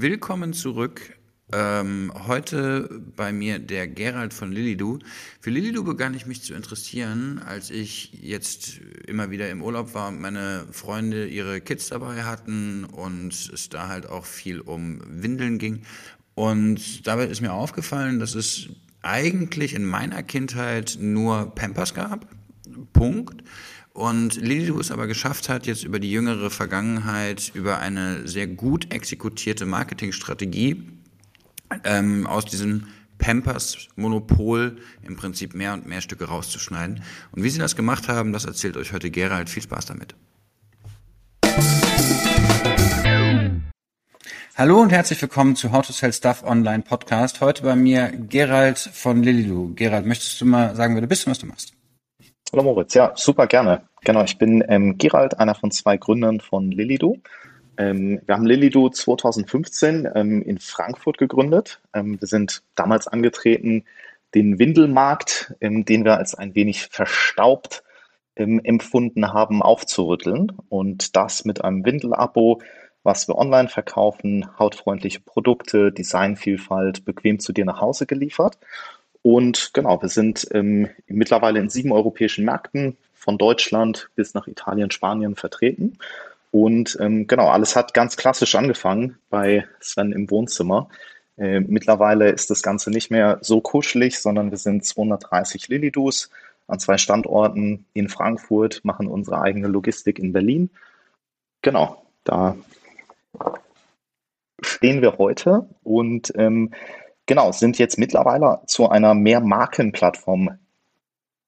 Willkommen zurück. Ähm, heute bei mir der Gerald von Lilidu. Für Lilidu begann ich mich zu interessieren, als ich jetzt immer wieder im Urlaub war und meine Freunde ihre Kids dabei hatten und es da halt auch viel um Windeln ging. Und dabei ist mir aufgefallen, dass es eigentlich in meiner Kindheit nur Pampers gab. Punkt. Und Lilidu es aber geschafft hat, jetzt über die jüngere Vergangenheit, über eine sehr gut exekutierte Marketingstrategie ähm, aus diesem Pampers-Monopol im Prinzip mehr und mehr Stücke rauszuschneiden. Und wie sie das gemacht haben, das erzählt euch heute Gerald. Viel Spaß damit. Hallo und herzlich willkommen zu How to Sell Stuff Online Podcast. Heute bei mir Gerald von Lililu. Gerald, möchtest du mal sagen, wer du bist und was du machst? Hallo Moritz, ja, super gerne. Genau, ich bin ähm, Gerald, einer von zwei Gründern von Lilido. Ähm, wir haben Lilido 2015 ähm, in Frankfurt gegründet. Ähm, wir sind damals angetreten, den Windelmarkt, ähm, den wir als ein wenig verstaubt ähm, empfunden haben, aufzurütteln. Und das mit einem Windelabo, was wir online verkaufen, hautfreundliche Produkte, Designvielfalt, bequem zu dir nach Hause geliefert. Und genau, wir sind ähm, mittlerweile in sieben europäischen Märkten, von Deutschland bis nach Italien, Spanien vertreten. Und ähm, genau, alles hat ganz klassisch angefangen bei Sven im Wohnzimmer. Äh, mittlerweile ist das Ganze nicht mehr so kuschelig, sondern wir sind 230 Lilidus an zwei Standorten in Frankfurt, machen unsere eigene Logistik in Berlin. Genau, da stehen wir heute und ähm, Genau, sind jetzt mittlerweile zu einer Mehrmarkenplattform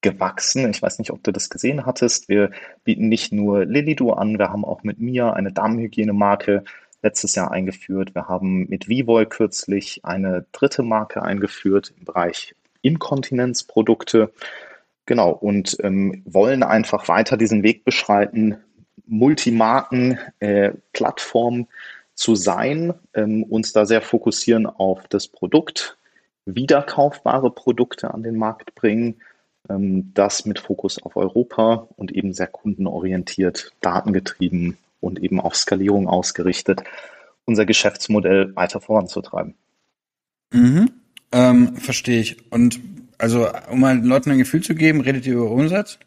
gewachsen. Ich weiß nicht, ob du das gesehen hattest. Wir bieten nicht nur Lilido an, wir haben auch mit Mia eine Damenhygienemarke letztes Jahr eingeführt. Wir haben mit Vivol kürzlich eine dritte Marke eingeführt im Bereich Inkontinenzprodukte. Genau, und ähm, wollen einfach weiter diesen Weg beschreiten, Multimarken, äh, Plattformen zu sein, ähm, uns da sehr fokussieren auf das Produkt, wiederkaufbare Produkte an den Markt bringen, ähm, das mit Fokus auf Europa und eben sehr kundenorientiert, datengetrieben und eben auf Skalierung ausgerichtet, unser Geschäftsmodell weiter voranzutreiben. Mhm. Ähm, verstehe ich. Und also, um mal Leuten ein Gefühl zu geben, redet ihr über Umsatz?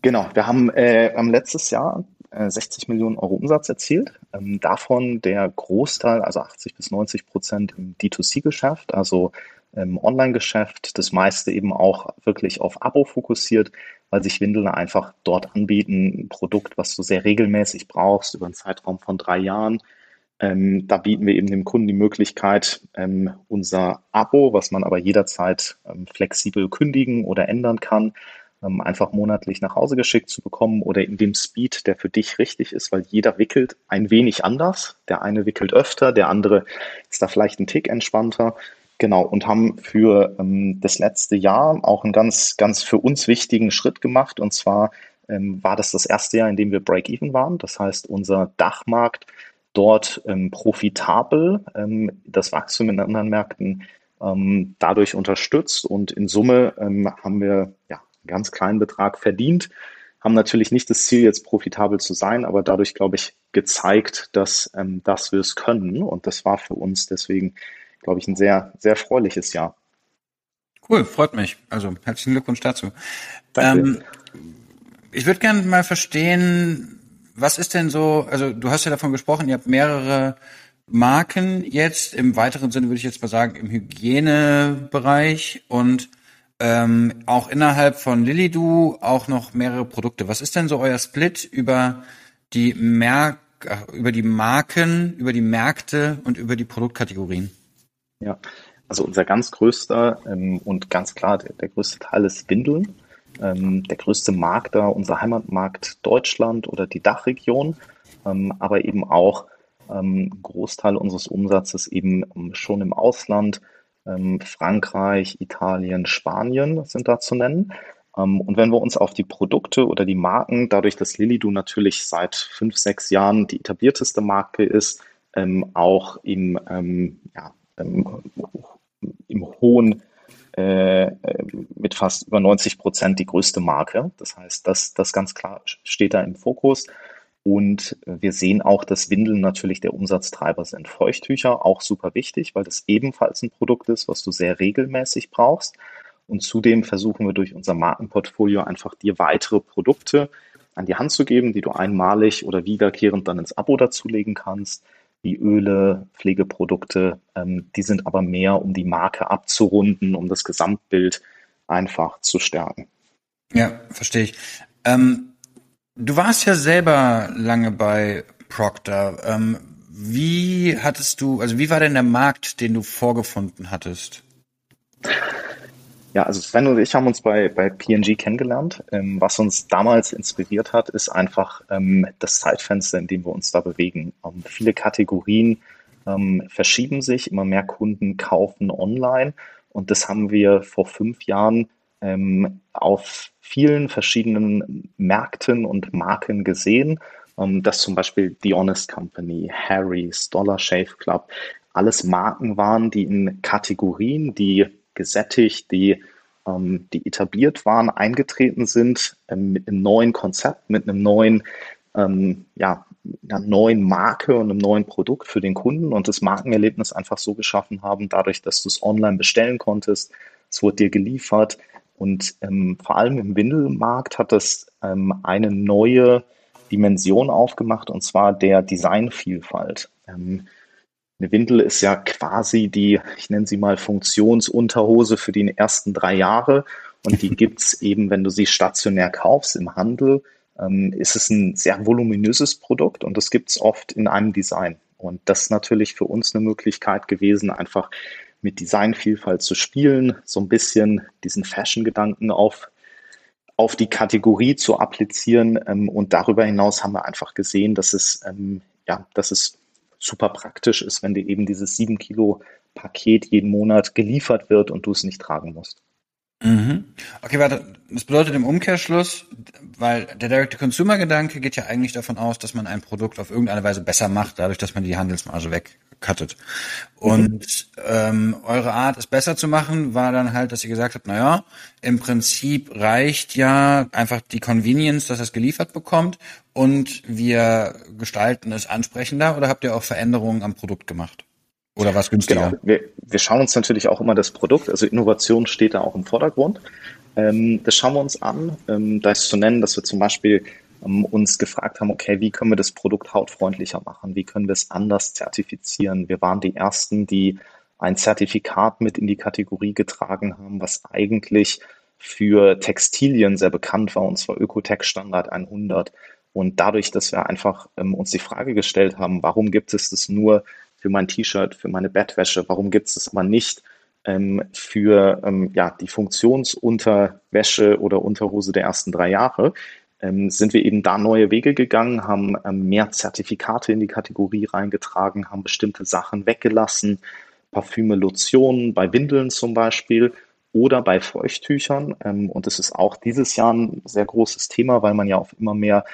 Genau, wir haben, äh, haben letztes Jahr 60 äh, Millionen Euro Umsatz erzielt. Ähm, davon der Großteil, also 80 bis 90 Prozent im D2C-Geschäft, also im Online-Geschäft, das meiste eben auch wirklich auf Abo fokussiert, weil sich Windeln einfach dort anbieten, ein Produkt, was du sehr regelmäßig brauchst, über einen Zeitraum von drei Jahren. Ähm, da bieten wir eben dem Kunden die Möglichkeit, ähm, unser Abo, was man aber jederzeit ähm, flexibel kündigen oder ändern kann, ähm, einfach monatlich nach Hause geschickt zu bekommen oder in dem Speed, der für dich richtig ist, weil jeder wickelt ein wenig anders. Der eine wickelt öfter, der andere ist da vielleicht ein Tick entspannter. Genau, und haben für ähm, das letzte Jahr auch einen ganz, ganz für uns wichtigen Schritt gemacht. Und zwar ähm, war das das erste Jahr, in dem wir Break-Even waren. Das heißt, unser Dachmarkt dort ähm, profitabel, ähm, das Wachstum in anderen Märkten ähm, dadurch unterstützt. Und in Summe ähm, haben wir ja, ganz kleinen Betrag verdient, haben natürlich nicht das Ziel, jetzt profitabel zu sein, aber dadurch, glaube ich, gezeigt, dass, ähm, dass wir es können. Und das war für uns deswegen, glaube ich, ein sehr, sehr erfreuliches Jahr. Cool, freut mich. Also herzlichen Glückwunsch dazu. Ähm, ich würde gerne mal verstehen, was ist denn so, also du hast ja davon gesprochen, ihr habt mehrere Marken jetzt, im weiteren Sinne würde ich jetzt mal sagen, im Hygienebereich und ähm, auch innerhalb von Lilidu auch noch mehrere Produkte. Was ist denn so euer Split über die Merk über die Marken, über die Märkte und über die Produktkategorien? Ja, also unser ganz größter ähm, und ganz klar der, der, größte Teil ist Windeln. Ähm, der größte Markt da, unser Heimatmarkt Deutschland oder die Dachregion, ähm, aber eben auch ähm, Großteil unseres Umsatzes eben ähm, schon im Ausland ähm, Frankreich, Italien, Spanien sind da zu nennen. Ähm, und wenn wir uns auf die Produkte oder die Marken, dadurch, dass Lilido natürlich seit fünf, sechs Jahren die etablierteste Marke ist, ähm, auch im, ja, im hohen äh, mit fast über 90 Prozent die größte Marke. Das heißt, das, das ganz klar steht da im Fokus. Und wir sehen auch, dass Windeln natürlich der Umsatztreiber sind. Feuchttücher auch super wichtig, weil das ebenfalls ein Produkt ist, was du sehr regelmäßig brauchst. Und zudem versuchen wir durch unser Markenportfolio einfach dir weitere Produkte an die Hand zu geben, die du einmalig oder wiederkehrend dann ins Abo dazulegen kannst, wie Öle, Pflegeprodukte. Ähm, die sind aber mehr, um die Marke abzurunden, um das Gesamtbild einfach zu stärken. Ja, verstehe ich. Ähm, du warst ja selber lange bei Procter. Ähm, wie hattest du, also wie war denn der Markt, den du vorgefunden hattest? Ja, also Sven und ich haben uns bei, bei PNG kennengelernt. Ähm, was uns damals inspiriert hat, ist einfach ähm, das Zeitfenster, in dem wir uns da bewegen. Ähm, viele Kategorien ähm, verschieben sich, immer mehr Kunden kaufen online und das haben wir vor fünf Jahren ähm, auf vielen verschiedenen Märkten und Marken gesehen, ähm, dass zum Beispiel The Honest Company, Harry's, Dollar Shave Club, alles Marken waren, die in Kategorien, die gesättigt, die, ähm, die etabliert waren, eingetreten sind ähm, mit einem neuen Konzept, mit einem neuen, ähm, ja, einer neuen Marke und einem neuen Produkt für den Kunden und das Markenerlebnis einfach so geschaffen haben, dadurch, dass du es online bestellen konntest, es wurde dir geliefert und ähm, vor allem im Windelmarkt hat das ähm, eine neue Dimension aufgemacht und zwar der Designvielfalt. Ähm, eine Windel ist ja quasi die, ich nenne sie mal Funktionsunterhose für die ersten drei Jahre. Und die gibt's eben, wenn du sie stationär kaufst im Handel, ähm, ist es ein sehr voluminöses Produkt und das gibt's oft in einem Design. Und das ist natürlich für uns eine Möglichkeit gewesen, einfach mit Designvielfalt zu spielen, so ein bisschen diesen Fashion-Gedanken auf, auf die Kategorie zu applizieren. Ähm, und darüber hinaus haben wir einfach gesehen, dass es, ähm, ja, dass es super praktisch ist, wenn dir eben dieses 7 Kilo Paket jeden Monat geliefert wird und du es nicht tragen musst. Mhm. Okay, warte, das bedeutet im Umkehrschluss, weil der Direct-to-Consumer-Gedanke geht ja eigentlich davon aus, dass man ein Produkt auf irgendeine Weise besser macht, dadurch, dass man die Handelsmarge wegcuttet. Und mhm. ähm, eure Art, es besser zu machen, war dann halt, dass ihr gesagt habt, naja, im Prinzip reicht ja einfach die Convenience, dass es geliefert bekommt und wir gestalten es ansprechender oder habt ihr auch Veränderungen am Produkt gemacht? Oder was günstiger? Genau. Wir, wir schauen uns natürlich auch immer das Produkt, also Innovation steht da auch im Vordergrund. Ähm, das schauen wir uns an. Ähm, da ist zu nennen, dass wir zum Beispiel ähm, uns gefragt haben, okay, wie können wir das Produkt hautfreundlicher machen? Wie können wir es anders zertifizieren? Wir waren die Ersten, die ein Zertifikat mit in die Kategorie getragen haben, was eigentlich für Textilien sehr bekannt war, und zwar Ökotech Standard 100. Und dadurch, dass wir einfach ähm, uns die Frage gestellt haben, warum gibt es das nur für mein T-Shirt, für meine Bettwäsche? Warum gibt es das aber nicht ähm, für ähm, ja, die Funktionsunterwäsche oder Unterhose der ersten drei Jahre? Ähm, sind wir eben da neue Wege gegangen, haben ähm, mehr Zertifikate in die Kategorie reingetragen, haben bestimmte Sachen weggelassen, Parfüme, Lotionen, bei Windeln zum Beispiel oder bei Feuchttüchern. Ähm, und es ist auch dieses Jahr ein sehr großes Thema, weil man ja auf immer mehr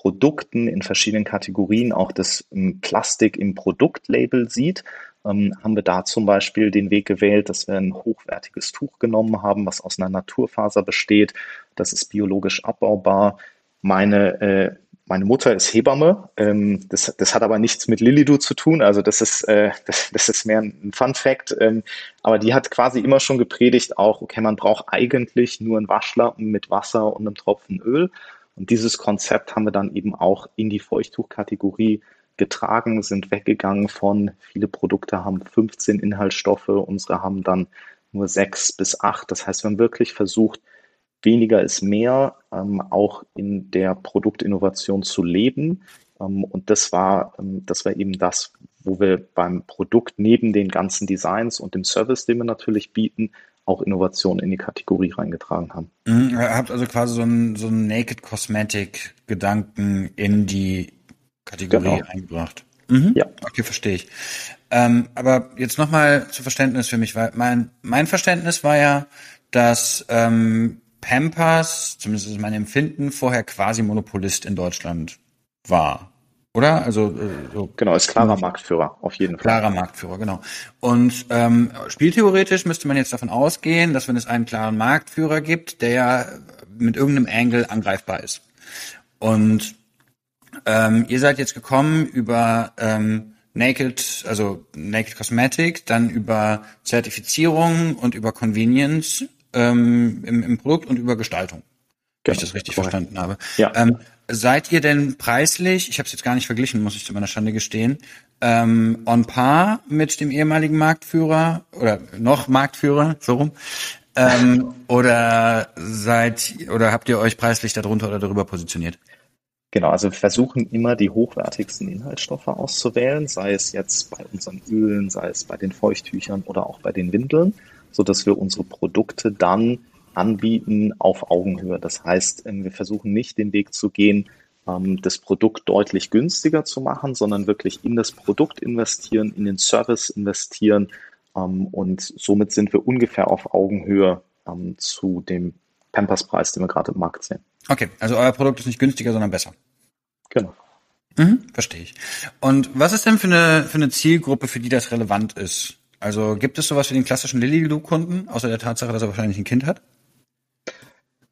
Produkten in verschiedenen Kategorien auch das ähm, Plastik im Produktlabel sieht, ähm, haben wir da zum Beispiel den Weg gewählt, dass wir ein hochwertiges Tuch genommen haben, was aus einer Naturfaser besteht. Das ist biologisch abbaubar. Meine, äh, meine Mutter ist Hebamme. Ähm, das, das hat aber nichts mit Lilidu zu tun. Also das ist, äh, das, das ist mehr ein Fun Fact. Ähm, aber die hat quasi immer schon gepredigt auch, okay, man braucht eigentlich nur einen Waschlappen mit Wasser und einem Tropfen Öl. Und dieses Konzept haben wir dann eben auch in die Feuchttuchkategorie getragen, sind weggegangen von, viele Produkte haben 15 Inhaltsstoffe, unsere haben dann nur sechs bis acht. Das heißt, wir haben wirklich versucht, weniger ist mehr, ähm, auch in der Produktinnovation zu leben. Ähm, und das war, ähm, das war eben das, wo wir beim Produkt neben den ganzen Designs und dem Service, den wir natürlich bieten, auch Innovationen in die Kategorie reingetragen haben. Mhm, ihr habt also quasi so einen, so einen Naked Cosmetic Gedanken in die Kategorie genau. eingebracht. Mhm. Ja. Okay, verstehe ich. Ähm, aber jetzt nochmal zu Verständnis für mich, weil mein, mein Verständnis war ja, dass ähm, Pampers, zumindest ist mein Empfinden, vorher quasi Monopolist in Deutschland war. Oder? Also äh, so genau, ist klarer Marktführer, auf jeden Fall. Klarer Marktführer, genau. Und ähm, spieltheoretisch müsste man jetzt davon ausgehen, dass wenn es einen klaren Marktführer gibt, der mit irgendeinem Angle angreifbar ist. Und ähm, ihr seid jetzt gekommen über ähm, Naked, also Naked Cosmetic, dann über Zertifizierung und über Convenience ähm, im, im Produkt und über Gestaltung. Wenn ich genau. das richtig Correct. verstanden habe. Ja. Ähm, seid ihr denn preislich, ich habe es jetzt gar nicht verglichen, muss ich zu meiner Schande gestehen, ähm, on par mit dem ehemaligen Marktführer oder noch Marktführer, so rum? Ähm, oder seid oder habt ihr euch preislich darunter oder darüber positioniert? Genau, also wir versuchen immer die hochwertigsten Inhaltsstoffe auszuwählen, sei es jetzt bei unseren Ölen, sei es bei den Feuchttüchern oder auch bei den Windeln, so dass wir unsere Produkte dann anbieten auf Augenhöhe. Das heißt, ähm, wir versuchen nicht den Weg zu gehen, ähm, das Produkt deutlich günstiger zu machen, sondern wirklich in das Produkt investieren, in den Service investieren ähm, und somit sind wir ungefähr auf Augenhöhe zu dem Pampers-Preis, den wir gerade im Markt sehen. Okay, also euer Produkt ist nicht günstiger, sondern besser. Genau. Mhm, verstehe ich. Und was ist denn für eine, für eine Zielgruppe, für die das relevant ist? Also gibt es sowas für den klassischen Lilly-Kunden, außer der Tatsache, dass er wahrscheinlich ein Kind hat?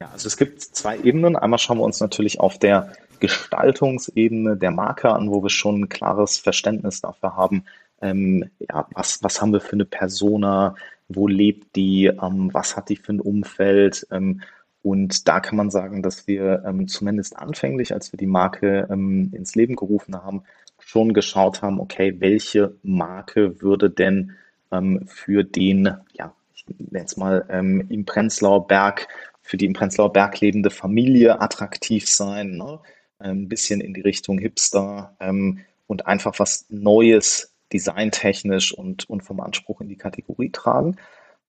Ja, also es gibt zwei Ebenen. Einmal schauen wir uns natürlich auf der Gestaltungsebene der Marke an, wo wir schon ein klares Verständnis dafür haben, ähm, ja, was, was haben wir für eine Persona, wo lebt die, ähm, was hat die für ein Umfeld, ähm, und da kann man sagen, dass wir ähm, zumindest anfänglich, als wir die Marke ähm, ins Leben gerufen haben, schon geschaut haben, okay, welche Marke würde denn ähm, für den, ja, ich nenne es mal im Prenzlauer Berg, für die im Prenzlauer Berg lebende Familie attraktiv sein, ne? ein bisschen in die Richtung Hipster ähm, und einfach was Neues, designtechnisch und, und vom Anspruch in die Kategorie tragen.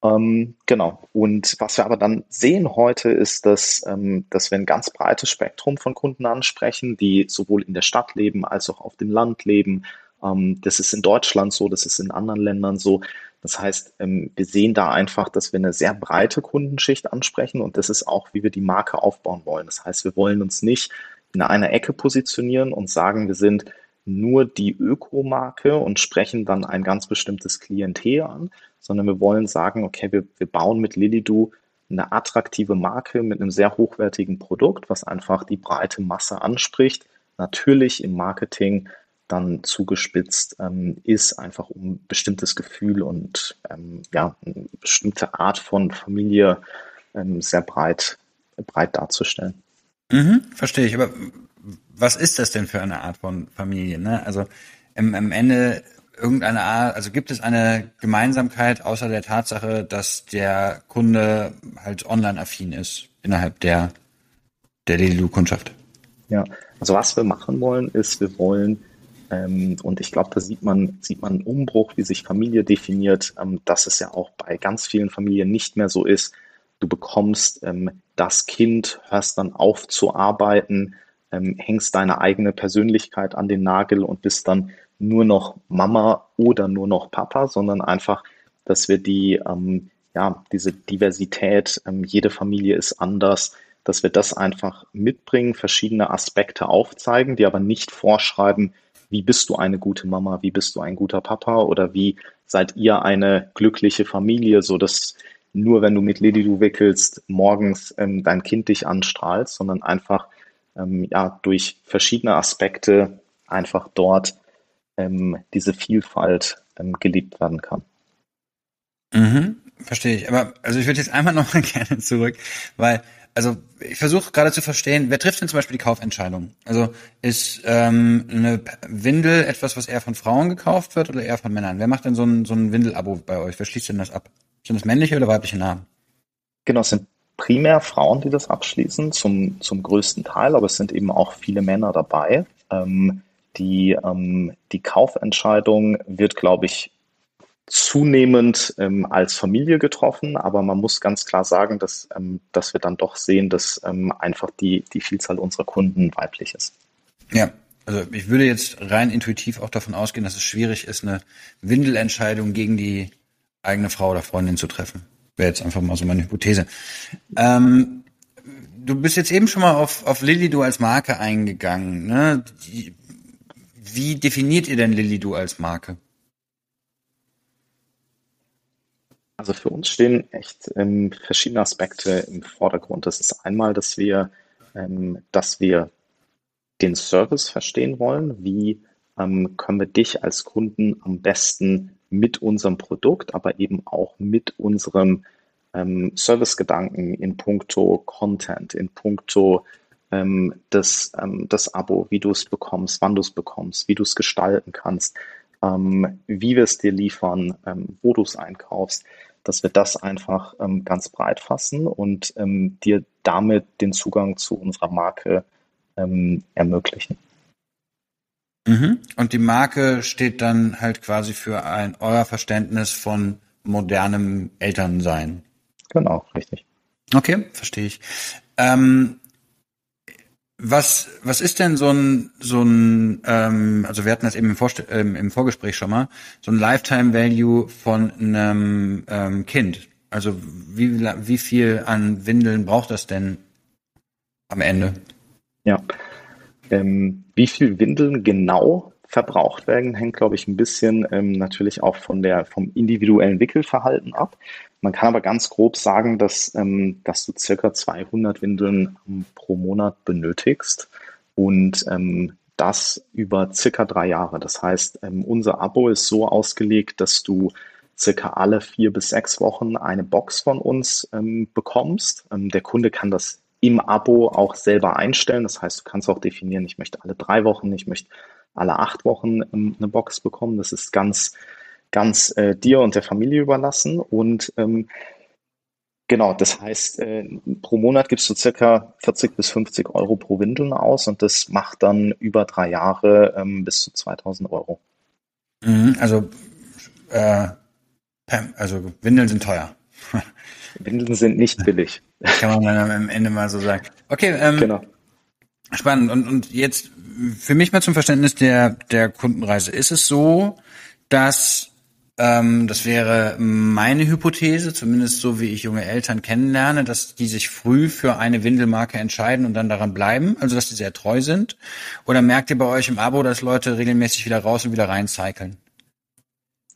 Ähm, genau. Und was wir aber dann sehen heute ist, dass, ähm, dass wir ein ganz breites Spektrum von Kunden ansprechen, die sowohl in der Stadt leben als auch auf dem Land leben. Ähm, das ist in Deutschland so, das ist in anderen Ländern so. Das heißt, ähm, wir sehen da einfach, dass wir eine sehr breite Kundenschicht ansprechen und das ist auch, wie wir die Marke aufbauen wollen. Das heißt, wir wollen uns nicht in einer Ecke positionieren und sagen, wir sind nur die Ökomarke und sprechen dann ein ganz bestimmtes Klientel an, sondern wir wollen sagen, okay, wir, wir bauen mit Lilidu eine attraktive Marke mit einem sehr hochwertigen Produkt, was einfach die breite Masse anspricht. Natürlich im Marketing dann zugespitzt ähm, ist, einfach um ein bestimmtes Gefühl und ähm, ja, eine bestimmte Art von Familie ähm, sehr breit, breit darzustellen. Mhm, verstehe ich. Aber was ist das denn für eine Art von Familie? Ne? Also im, am Ende irgendeine Art, also gibt es eine Gemeinsamkeit außer der Tatsache, dass der Kunde halt online-affin ist innerhalb der, der Lelilu-Kundschaft? Ja, also was wir machen wollen, ist, wir wollen, ähm, und ich glaube, da sieht man, sieht man einen Umbruch, wie sich Familie definiert, ähm, dass es ja auch bei ganz vielen Familien nicht mehr so ist, du bekommst ähm, das Kind, hörst dann auf zu arbeiten, ähm, hängst deine eigene Persönlichkeit an den Nagel und bist dann nur noch Mama oder nur noch Papa, sondern einfach, dass wir die, ähm, ja, diese Diversität, ähm, jede Familie ist anders, dass wir das einfach mitbringen, verschiedene Aspekte aufzeigen, die aber nicht vorschreiben, wie bist du eine gute Mama, wie bist du ein guter Papa oder wie seid ihr eine glückliche Familie, so dass nur wenn du mit Lady du wickelst, morgens ähm, dein Kind dich anstrahlt, sondern einfach ähm, ja, durch verschiedene Aspekte einfach dort ähm, diese Vielfalt ähm, gelebt werden kann. Mhm, verstehe ich. Aber also ich würde jetzt einmal noch mal gerne zurück, weil also ich versuche gerade zu verstehen, wer trifft denn zum Beispiel die Kaufentscheidung? Also ist ähm, eine Windel etwas, was eher von Frauen gekauft wird oder eher von Männern? Wer macht denn so ein, so ein Windel-Abo bei euch? Wer schließt denn das ab? Sind das männliche oder weibliche Namen? Genau, es sind primär Frauen, die das abschließen, zum, zum größten Teil, aber es sind eben auch viele Männer dabei. Ähm, die, ähm, die Kaufentscheidung wird, glaube ich, zunehmend ähm, als Familie getroffen, aber man muss ganz klar sagen, dass, ähm, dass wir dann doch sehen, dass ähm, einfach die, die Vielzahl unserer Kunden weiblich ist. Ja, also ich würde jetzt rein intuitiv auch davon ausgehen, dass es schwierig ist, eine Windelentscheidung gegen die eigene Frau oder Freundin zu treffen. Wäre jetzt einfach mal so meine Hypothese. Ähm, du bist jetzt eben schon mal auf, auf Lilido als Marke eingegangen. Ne? Die, wie definiert ihr denn Lilido als Marke? Also für uns stehen echt ähm, verschiedene Aspekte im Vordergrund. Das ist einmal, dass wir, ähm, dass wir den Service verstehen wollen. Wie ähm, können wir dich als Kunden am besten mit unserem Produkt, aber eben auch mit unserem ähm, Servicegedanken in puncto Content, in puncto ähm, das, ähm, das Abo, wie du es bekommst, wann du es bekommst, wie du es gestalten kannst, ähm, wie wir es dir liefern, wo du es einkaufst, dass wir das einfach ähm, ganz breit fassen und ähm, dir damit den Zugang zu unserer Marke ähm, ermöglichen. Mhm. Und die Marke steht dann halt quasi für ein euer Verständnis von modernem Elternsein. Genau, richtig. Okay, verstehe ich. Ähm, was, was ist denn so ein, so ein, ähm, also wir hatten das eben im, Vorst ähm, im Vorgespräch schon mal, so ein Lifetime Value von einem ähm, Kind? Also wie, wie viel an Windeln braucht das denn am Ende? Ja. Ähm, wie viel Windeln genau verbraucht werden, hängt, glaube ich, ein bisschen ähm, natürlich auch von der, vom individuellen Wickelverhalten ab. Man kann aber ganz grob sagen, dass, ähm, dass du circa 200 Windeln ähm, pro Monat benötigst und ähm, das über circa drei Jahre. Das heißt, ähm, unser Abo ist so ausgelegt, dass du circa alle vier bis sechs Wochen eine Box von uns ähm, bekommst. Der Kunde kann das im Abo auch selber einstellen. Das heißt, du kannst auch definieren, ich möchte alle drei Wochen, ich möchte alle acht Wochen ähm, eine Box bekommen. Das ist ganz, ganz äh, dir und der Familie überlassen. Und ähm, genau, das heißt, äh, pro Monat gibst du circa 40 bis 50 Euro pro Windeln aus und das macht dann über drei Jahre ähm, bis zu 2000 Euro. Mhm, also, äh, also Windeln sind teuer. Windeln sind nicht billig. Kann man dann am Ende mal so sagen. Okay, ähm, genau. Spannend. Und, und jetzt für mich mal zum Verständnis der, der Kundenreise. Ist es so, dass ähm, das wäre meine Hypothese, zumindest so wie ich junge Eltern kennenlerne, dass die sich früh für eine Windelmarke entscheiden und dann daran bleiben, also dass die sehr treu sind? Oder merkt ihr bei euch im Abo, dass Leute regelmäßig wieder raus und wieder rein cyclen?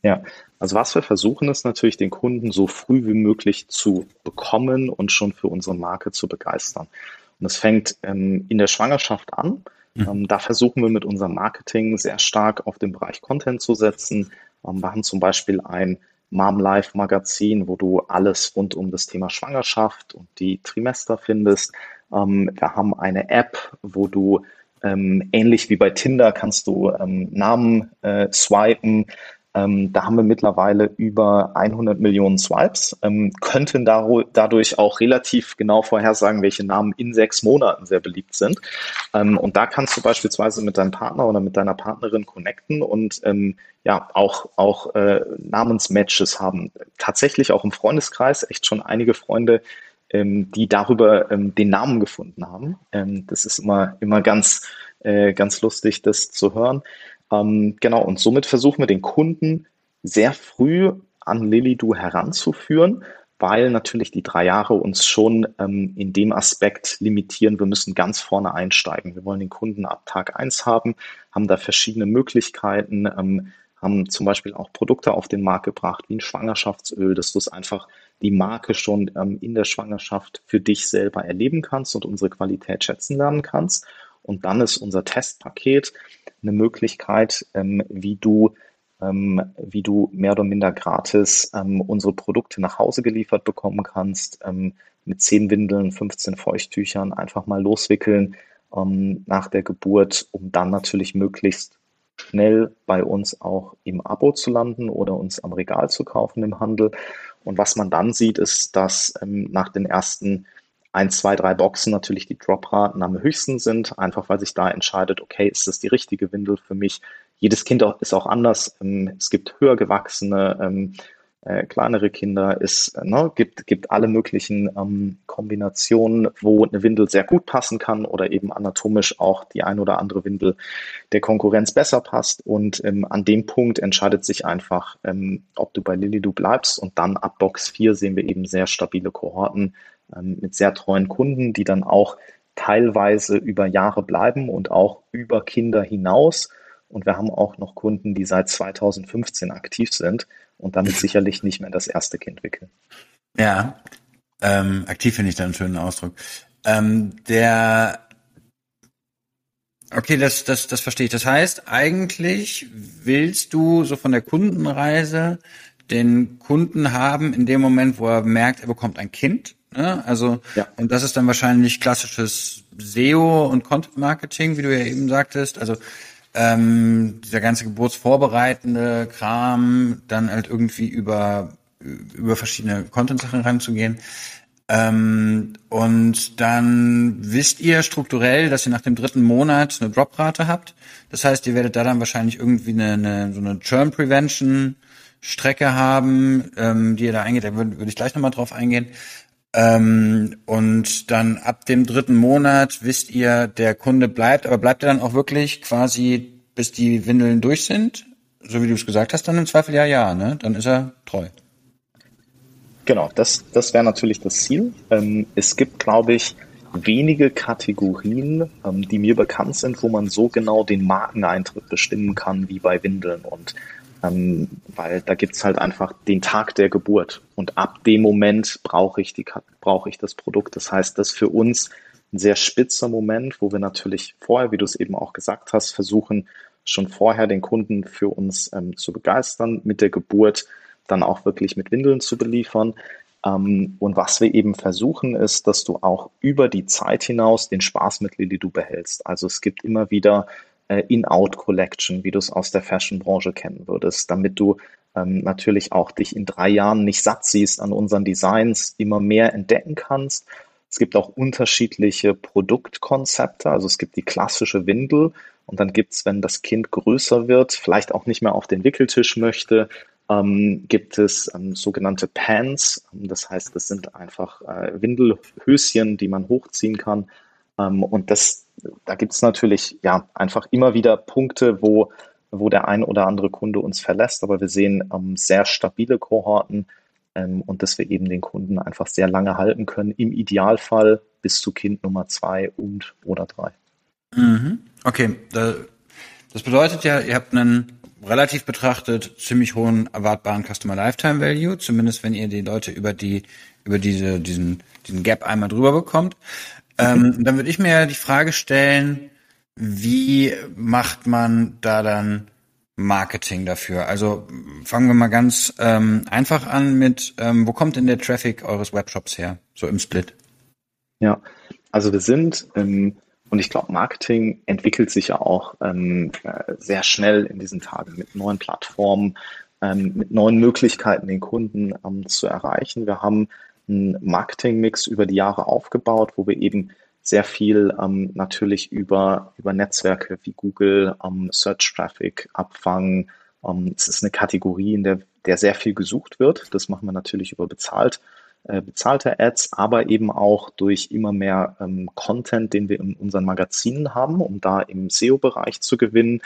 Ja, also was wir versuchen ist natürlich, den Kunden so früh wie möglich zu bekommen und schon für unsere Marke zu begeistern. Und es fängt ähm, in der Schwangerschaft an. Mhm. Ähm, da versuchen wir mit unserem Marketing sehr stark auf den Bereich Content zu setzen. Ähm, wir haben zum Beispiel ein Mom Life Magazin, wo du alles rund um das Thema Schwangerschaft und die Trimester findest. Ähm, wir haben eine App, wo du ähm, ähnlich wie bei Tinder kannst du ähm, Namen äh, swipen. Ähm, da haben wir mittlerweile über 100 Millionen Swipes, ähm, könnten dadurch auch relativ genau vorhersagen, welche Namen in sechs Monaten sehr beliebt sind. Ähm, und da kannst du beispielsweise mit deinem Partner oder mit deiner Partnerin connecten und ähm, ja auch, auch äh, Namensmatches haben. Tatsächlich auch im Freundeskreis echt schon einige Freunde, ähm, die darüber ähm, den Namen gefunden haben. das ist immer, immer ganz, äh, ganz lustig, das zu hören. Ähm, genau, und somit versuchen wir den Kunden sehr früh an Lilido heranzuführen, weil natürlich die drei Jahre uns schon ähm, in dem Aspekt limitieren. Wir müssen ganz vorne einsteigen. Wir wollen den Kunden ab Tag eins haben, haben da verschiedene Möglichkeiten, ähm, haben zum Beispiel auch Produkte auf den Markt gebracht, wie ein Schwangerschaftsöl, dass du es einfach die Marke schon ähm, in der Schwangerschaft für dich selber erleben kannst und unsere Qualität schätzen lernen kannst. Und dann ist unser Testpaket eine Möglichkeit, ähm, wie du ähm, wie du mehr oder minder gratis ähm, unsere Produkte nach Hause geliefert bekommen kannst, ähm, mit 10 Windeln, 15 Feuchttüchern einfach mal loswickeln ähm, nach der Geburt, um dann natürlich möglichst schnell bei uns auch im Abo zu landen oder uns am Regal zu kaufen im Handel. Und was man dann sieht, ist, dass ähm, nach den ersten ein, zwei, drei Boxen natürlich die Dropraten am höchsten sind, einfach weil sich da entscheidet, okay, ist das die richtige Windel für mich? Jedes Kind ist auch anders. Ähm, es gibt höher gewachsene, ähm, äh, kleinere Kinder, es ne, gibt, gibt alle möglichen ähm, Kombinationen, wo eine Windel sehr gut passen kann oder eben anatomisch auch die ein oder andere Windel der Konkurrenz besser passt. Und ähm, an dem Punkt entscheidet sich einfach, ähm, ob du bei Lilidu bleibst. Und dann ab Box 4 sehen wir eben sehr stabile Kohorten, mit sehr treuen Kunden, die dann auch teilweise über Jahre bleiben und auch über Kinder hinaus. Und wir haben auch noch Kunden, die seit 2015 aktiv sind und damit sicherlich nicht mehr das erste Kind wickeln. Ja, ähm, aktiv finde ich da einen schönen Ausdruck. Ähm, der Okay, das, das, das verstehe ich. Das heißt, eigentlich willst du so von der Kundenreise den Kunden haben in dem Moment, wo er merkt, er bekommt ein Kind. Ne? Also, ja. und das ist dann wahrscheinlich klassisches SEO und Content Marketing, wie du ja eben sagtest. Also ähm, dieser ganze geburtsvorbereitende Kram, dann halt irgendwie über über verschiedene Content-Sachen ranzugehen. Ähm, und dann wisst ihr strukturell, dass ihr nach dem dritten Monat eine Droprate habt. Das heißt, ihr werdet da dann wahrscheinlich irgendwie eine, eine so eine Churn Prevention Strecke haben, ähm, die ihr da eingeht. Da würde würd ich gleich nochmal drauf eingehen. Ähm, und dann ab dem dritten Monat wisst ihr, der Kunde bleibt, aber bleibt er dann auch wirklich quasi, bis die Windeln durch sind? So wie du es gesagt hast, dann im Zweifel ja, ja, ne? Dann ist er treu. Genau, das, das wäre natürlich das Ziel. Ähm, es gibt, glaube ich, wenige Kategorien, ähm, die mir bekannt sind, wo man so genau den Markeneintritt bestimmen kann wie bei Windeln. Und ähm, weil da gibt's halt einfach den Tag der Geburt. Und ab dem Moment brauche ich, die, brauche ich das Produkt. Das heißt, das ist für uns ein sehr spitzer Moment, wo wir natürlich vorher, wie du es eben auch gesagt hast, versuchen, schon vorher den Kunden für uns ähm, zu begeistern mit der Geburt dann auch wirklich mit Windeln zu beliefern. Ähm, und was wir eben versuchen, ist, dass du auch über die Zeit hinaus den Spaß mit Lilly du behältst. Also es gibt immer wieder äh, In-Out-Collection, wie du es aus der Fashion-Branche kennen würdest, damit du ähm, natürlich auch dich in drei Jahren nicht satt siehst an unseren Designs, immer mehr entdecken kannst. Es gibt auch unterschiedliche Produktkonzepte. Also es gibt die klassische Windel und dann gibt es, wenn das Kind größer wird, vielleicht auch nicht mehr auf den Wickeltisch möchte, ähm, gibt es ähm, sogenannte Pants. Das heißt, das sind einfach äh, Windelhöschen, die man hochziehen kann. Ähm, und das, da gibt es natürlich ja einfach immer wieder Punkte, wo, wo der ein oder andere Kunde uns verlässt. Aber wir sehen ähm, sehr stabile Kohorten ähm, und dass wir eben den Kunden einfach sehr lange halten können. Im Idealfall bis zu Kind Nummer zwei und oder drei. Mhm. Okay, das bedeutet ja, ihr habt einen relativ betrachtet ziemlich hohen erwartbaren Customer Lifetime Value, zumindest wenn ihr die Leute über die über diese diesen diesen Gap einmal drüber bekommt. Ähm, dann würde ich mir die Frage stellen, wie macht man da dann Marketing dafür? Also fangen wir mal ganz ähm, einfach an mit, ähm, wo kommt denn der Traffic eures Webshops her, so im Split? Ja, also wir sind ähm, und ich glaube, Marketing entwickelt sich ja auch ähm, äh, sehr schnell in diesen Tagen mit neuen Plattformen, ähm, mit neuen Möglichkeiten, den Kunden ähm, zu erreichen. Wir haben einen Marketing-Mix über die Jahre aufgebaut, wo wir eben sehr viel ähm, natürlich über, über Netzwerke wie Google, ähm, Search Traffic abfangen. Ähm, es ist eine Kategorie, in der, der sehr viel gesucht wird. Das machen wir natürlich über bezahlt äh, bezahlte Ads, aber eben auch durch immer mehr ähm, Content, den wir in unseren Magazinen haben, um da im SEO-Bereich zu gewinnen.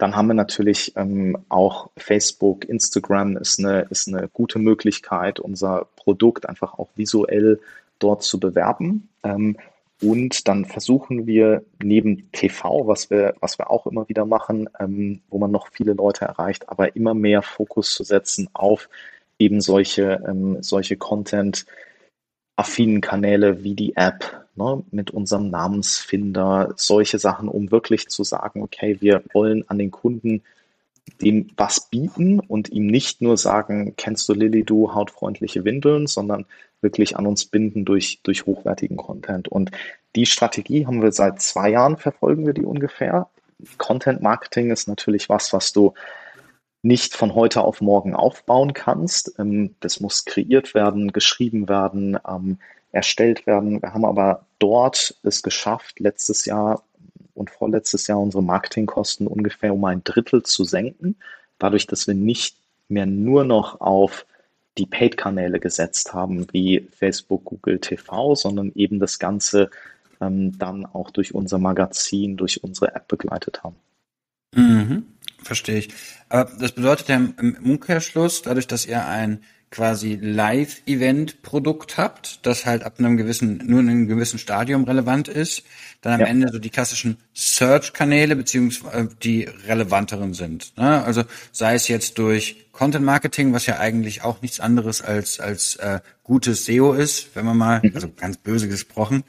Dann haben wir natürlich ähm, auch Facebook, Instagram ist eine, ist eine gute Möglichkeit, unser Produkt einfach auch visuell dort zu bewerben. Ähm, und dann versuchen wir neben TV, was wir, was wir auch immer wieder machen, ähm, wo man noch viele Leute erreicht, aber immer mehr Fokus zu setzen auf eben solche, ähm, solche Content-affinen Kanäle wie die App ne, mit unserem Namensfinder, solche Sachen, um wirklich zu sagen, okay, wir wollen an den Kunden dem was bieten und ihm nicht nur sagen, kennst du Lilly, du hautfreundliche Windeln, sondern wirklich an uns binden durch, durch hochwertigen Content. Und die Strategie haben wir seit zwei Jahren, verfolgen wir die ungefähr. Content Marketing ist natürlich was, was du nicht von heute auf morgen aufbauen kannst. Ähm, das muss kreiert werden, geschrieben werden, ähm, erstellt werden. Wir haben aber dort es geschafft, letztes Jahr und vorletztes Jahr unsere Marketingkosten ungefähr um ein Drittel zu senken, dadurch, dass wir nicht mehr nur noch auf die Paid-Kanäle gesetzt haben, wie Facebook, Google TV, sondern eben das Ganze ähm, dann auch durch unser Magazin, durch unsere App begleitet haben. Mhm. Verstehe ich. Aber das bedeutet ja im Umkehrschluss, dadurch, dass ihr ein quasi Live-Event-Produkt habt, das halt ab einem gewissen, nur in einem gewissen Stadium relevant ist, dann am ja. Ende so die klassischen Search-Kanäle beziehungsweise die relevanteren sind. Ne? Also sei es jetzt durch Content-Marketing, was ja eigentlich auch nichts anderes als als äh, gutes SEO ist, wenn man mal, mhm. also ganz böse gesprochen,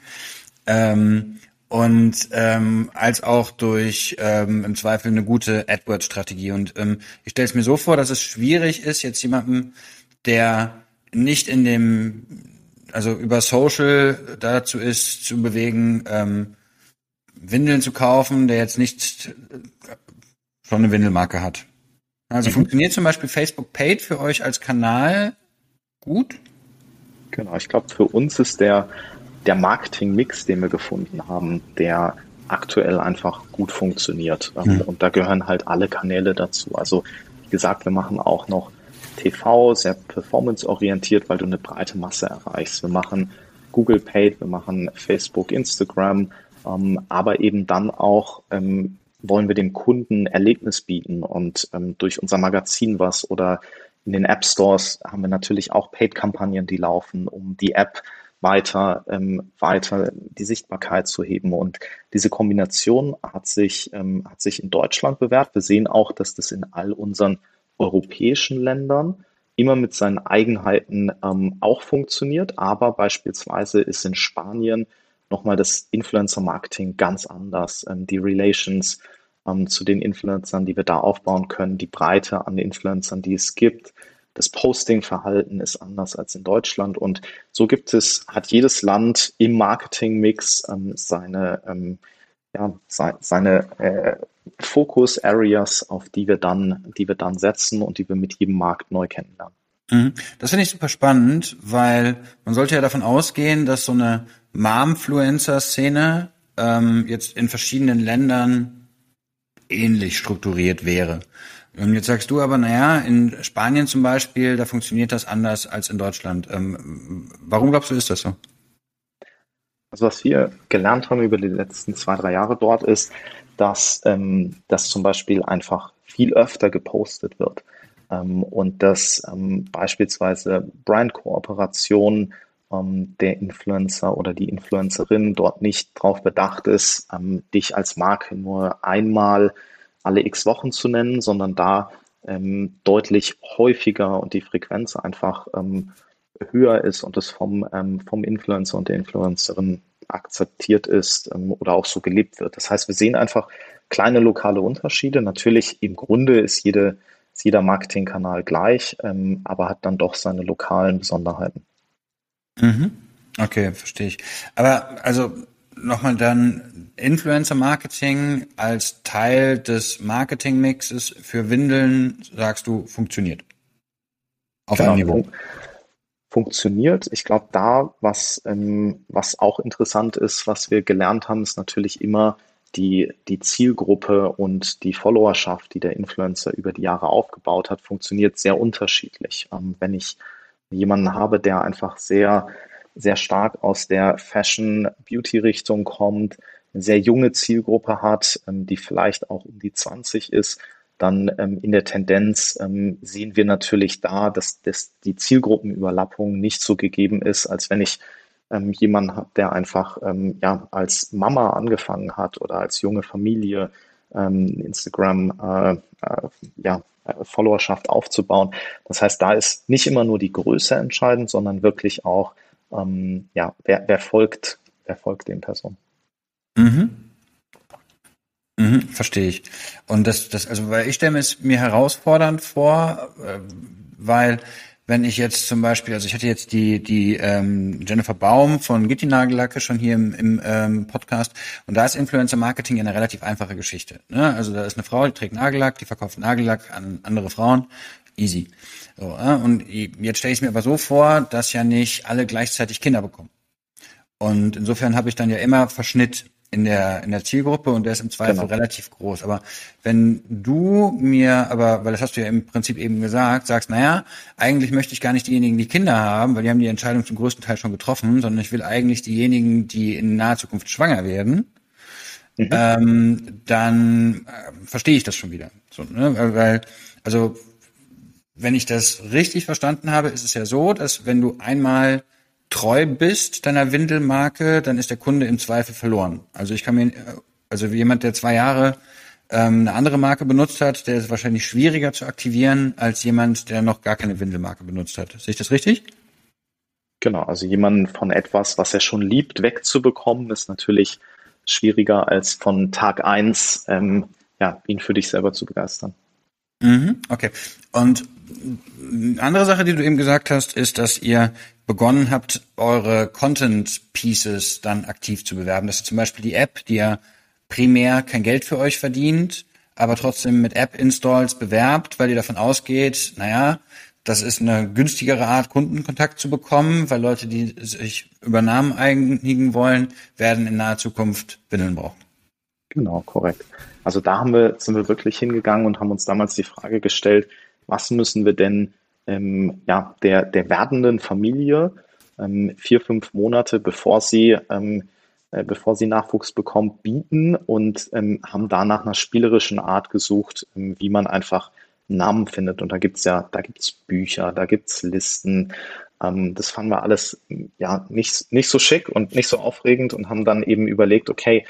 ähm, und ähm, als auch durch ähm, im Zweifel eine gute AdWords-Strategie. Und ähm, ich stelle es mir so vor, dass es schwierig ist, jetzt jemandem, der nicht in dem, also über Social dazu ist, zu bewegen, ähm, Windeln zu kaufen, der jetzt nicht äh, schon eine Windelmarke hat. Also mhm. funktioniert zum Beispiel Facebook Paid für euch als Kanal gut? Genau, ich glaube, für uns ist der der Marketing-Mix, den wir gefunden haben, der aktuell einfach gut funktioniert. Mhm. Und da gehören halt alle Kanäle dazu. Also wie gesagt, wir machen auch noch TV, sehr performance-orientiert, weil du eine breite Masse erreichst. Wir machen Google Paid, wir machen Facebook, Instagram, ähm, aber eben dann auch ähm, wollen wir dem Kunden Erlebnis bieten und ähm, durch unser Magazin was oder in den App Stores haben wir natürlich auch Paid-Kampagnen, die laufen, um die App weiter, ähm, weiter die Sichtbarkeit zu heben. Und diese Kombination hat sich, ähm, hat sich in Deutschland bewährt. Wir sehen auch, dass das in all unseren europäischen Ländern immer mit seinen Eigenheiten ähm, auch funktioniert. Aber beispielsweise ist in Spanien nochmal das Influencer-Marketing ganz anders. Ähm, die Relations ähm, zu den Influencern, die wir da aufbauen können, die Breite an Influencern, die es gibt, das Posting-Verhalten ist anders als in Deutschland und so gibt es, hat jedes Land im Marketing-Mix ähm, seine, ähm, ja, se seine äh, Focus-Areas, auf die wir dann, die wir dann setzen und die wir mit jedem Markt neu kennenlernen. Mhm. Das finde ich super spannend, weil man sollte ja davon ausgehen, dass so eine Mom-Fluencer-Szene ähm, jetzt in verschiedenen Ländern ähnlich strukturiert wäre. Und jetzt sagst du aber, naja, in Spanien zum Beispiel, da funktioniert das anders als in Deutschland. Ähm, warum glaubst du, ist das so? Also was wir gelernt haben über die letzten zwei, drei Jahre dort ist, dass, ähm, dass zum Beispiel einfach viel öfter gepostet wird. Ähm, und dass ähm, beispielsweise Brand-Kooperationen ähm, der Influencer oder die Influencerin dort nicht darauf bedacht ist, ähm, dich als Marke nur einmal alle x Wochen zu nennen, sondern da ähm, deutlich häufiger und die Frequenz einfach höher ist und es vom, ähm, vom Influencer und der Influencerin akzeptiert ist ähm, oder auch so gelebt wird. Das heißt, wir sehen einfach kleine lokale Unterschiede. Natürlich im Grunde ist, jede, ist jeder Marketingkanal gleich, ähm, aber hat dann doch seine lokalen Besonderheiten. Mhm. Okay, verstehe ich. Aber also nochmal dann Influencer-Marketing als Teil des Marketing-Mixes für Windeln, sagst du, funktioniert. Auf genau. einem Niveau. Funktioniert. Ich glaube, da, was, ähm, was auch interessant ist, was wir gelernt haben, ist natürlich immer die, die Zielgruppe und die Followerschaft, die der Influencer über die Jahre aufgebaut hat, funktioniert sehr unterschiedlich. Ähm, wenn ich jemanden habe, der einfach sehr sehr stark aus der Fashion-Beauty-Richtung kommt, eine sehr junge Zielgruppe hat, ähm, die vielleicht auch um die 20 ist, dann ähm, in der Tendenz ähm, sehen wir natürlich da, dass, dass die Zielgruppenüberlappung nicht so gegeben ist, als wenn ich ähm, jemanden habe, der einfach ähm, ja, als Mama angefangen hat oder als junge Familie ähm, Instagram äh, äh, ja, äh, Followerschaft aufzubauen. Das heißt, da ist nicht immer nur die Größe entscheidend, sondern wirklich auch ähm, ja, wer, wer folgt, wer folgt den Personen. Mhm. Mhm, verstehe ich. Und das, das, also, weil ich stelle es mir herausfordernd vor, äh, weil wenn ich jetzt zum Beispiel, also ich hatte jetzt die, die ähm, Jennifer Baum von Gitti Nagellacke schon hier im, im ähm, Podcast und da ist Influencer Marketing eine relativ einfache Geschichte. Ne? Also da ist eine Frau, die trägt Nagellack, die verkauft Nagellack an andere Frauen, easy. So, äh? Und jetzt stelle ich mir aber so vor, dass ja nicht alle gleichzeitig Kinder bekommen. Und insofern habe ich dann ja immer Verschnitt in der, in der Zielgruppe und der ist im Zweifel genau. relativ groß. Aber wenn du mir, aber, weil das hast du ja im Prinzip eben gesagt, sagst, naja, eigentlich möchte ich gar nicht diejenigen, die Kinder haben, weil die haben die Entscheidung zum größten Teil schon getroffen, sondern ich will eigentlich diejenigen, die in naher Zukunft schwanger werden, mhm. ähm, dann äh, verstehe ich das schon wieder. So, ne? Weil, also wenn ich das richtig verstanden habe, ist es ja so, dass wenn du einmal treu bist deiner Windelmarke, dann ist der Kunde im Zweifel verloren. Also ich kann mir, also jemand, der zwei Jahre ähm, eine andere Marke benutzt hat, der ist wahrscheinlich schwieriger zu aktivieren als jemand, der noch gar keine Windelmarke benutzt hat. Sehe ich das richtig? Genau, also jemanden von etwas, was er schon liebt, wegzubekommen, ist natürlich schwieriger als von Tag eins ähm, ja, ihn für dich selber zu begeistern. Mhm, okay. Und eine andere Sache, die du eben gesagt hast, ist, dass ihr begonnen habt, eure Content Pieces dann aktiv zu bewerben. Das ist zum Beispiel die App, die ja primär kein Geld für euch verdient, aber trotzdem mit App-Installs bewerbt, weil ihr davon ausgeht, naja, das ist eine günstigere Art, Kundenkontakt zu bekommen, weil Leute, die sich über Namen einigen wollen, werden in naher Zukunft Windeln brauchen. Genau, korrekt. Also da haben wir, sind wir wirklich hingegangen und haben uns damals die Frage gestellt, was müssen wir denn ähm, ja, der, der werdenden Familie ähm, vier, fünf Monate bevor sie, ähm, äh, bevor sie Nachwuchs bekommt, bieten und ähm, haben da nach einer spielerischen Art gesucht, ähm, wie man einfach Namen findet. Und da gibt's ja, da gibt's Bücher, da gibt's Listen. Ähm, das fanden wir alles ja nicht, nicht so schick und nicht so aufregend und haben dann eben überlegt, okay,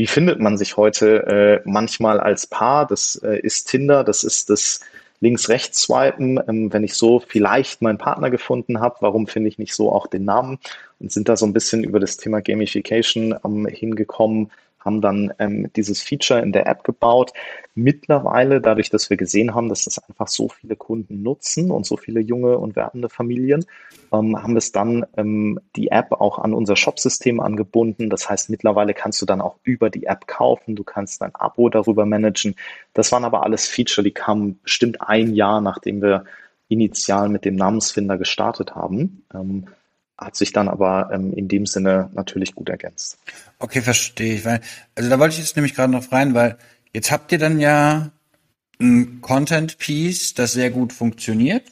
wie findet man sich heute äh, manchmal als Paar? Das äh, ist Tinder, das ist das links-rechts swipen. Ähm, wenn ich so vielleicht meinen Partner gefunden habe, warum finde ich nicht so auch den Namen? Und sind da so ein bisschen über das Thema Gamification ähm, hingekommen, haben dann ähm, dieses Feature in der App gebaut. Mittlerweile, dadurch, dass wir gesehen haben, dass das einfach so viele Kunden nutzen und so viele junge und werdende Familien, ähm, haben wir es dann ähm, die App auch an unser Shopsystem angebunden. Das heißt, mittlerweile kannst du dann auch über die App kaufen, du kannst dein Abo darüber managen. Das waren aber alles Feature, die kamen bestimmt ein Jahr, nachdem wir initial mit dem Namensfinder gestartet haben. Ähm, hat sich dann aber ähm, in dem Sinne natürlich gut ergänzt. Okay, verstehe ich. Weil, also da wollte ich jetzt nämlich gerade noch rein, weil jetzt habt ihr dann ja ein Content-Piece, das sehr gut funktioniert.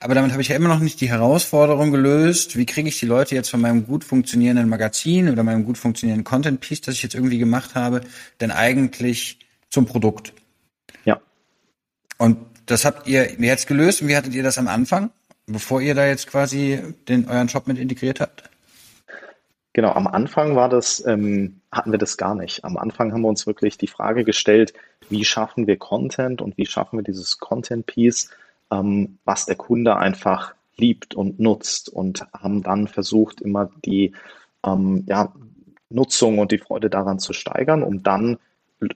Aber damit habe ich ja immer noch nicht die Herausforderung gelöst, wie kriege ich die Leute jetzt von meinem gut funktionierenden Magazin oder meinem gut funktionierenden Content-Piece, das ich jetzt irgendwie gemacht habe, denn eigentlich zum Produkt? Ja. Und das habt ihr jetzt gelöst und wie hattet ihr das am Anfang? Bevor ihr da jetzt quasi den, euren Shop mit integriert habt? Genau, am Anfang war das, ähm, hatten wir das gar nicht. Am Anfang haben wir uns wirklich die Frage gestellt, wie schaffen wir Content und wie schaffen wir dieses Content-Piece, ähm, was der Kunde einfach liebt und nutzt und haben dann versucht, immer die ähm, ja, Nutzung und die Freude daran zu steigern, um dann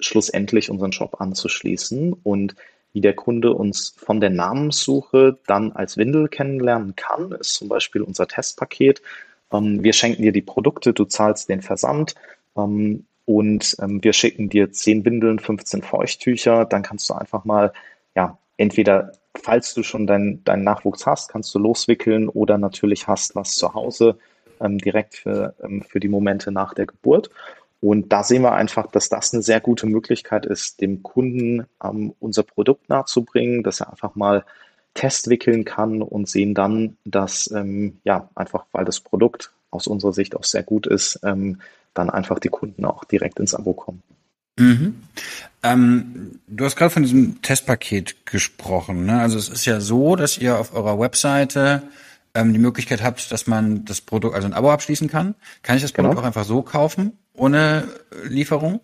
schlussendlich unseren Shop anzuschließen. Und wie der Kunde uns von der Namenssuche dann als Windel kennenlernen kann, ist zum Beispiel unser Testpaket. Ähm, wir schenken dir die Produkte, du zahlst den Versand ähm, und ähm, wir schicken dir 10 Windeln, 15 Feuchttücher. Dann kannst du einfach mal, ja, entweder, falls du schon deinen dein Nachwuchs hast, kannst du loswickeln oder natürlich hast was zu Hause direkt für, für die Momente nach der Geburt. Und da sehen wir einfach, dass das eine sehr gute Möglichkeit ist, dem Kunden ähm, unser Produkt nahezubringen, dass er einfach mal Test wickeln kann und sehen dann, dass ähm, ja einfach, weil das Produkt aus unserer Sicht auch sehr gut ist, ähm, dann einfach die Kunden auch direkt ins Abo kommen. Mhm. Ähm, du hast gerade von diesem Testpaket gesprochen. Ne? Also es ist ja so, dass ihr auf eurer Webseite ähm, die Möglichkeit habt, dass man das Produkt, also ein Abo abschließen kann. Kann ich das Produkt genau. auch einfach so kaufen? ohne Lieferung?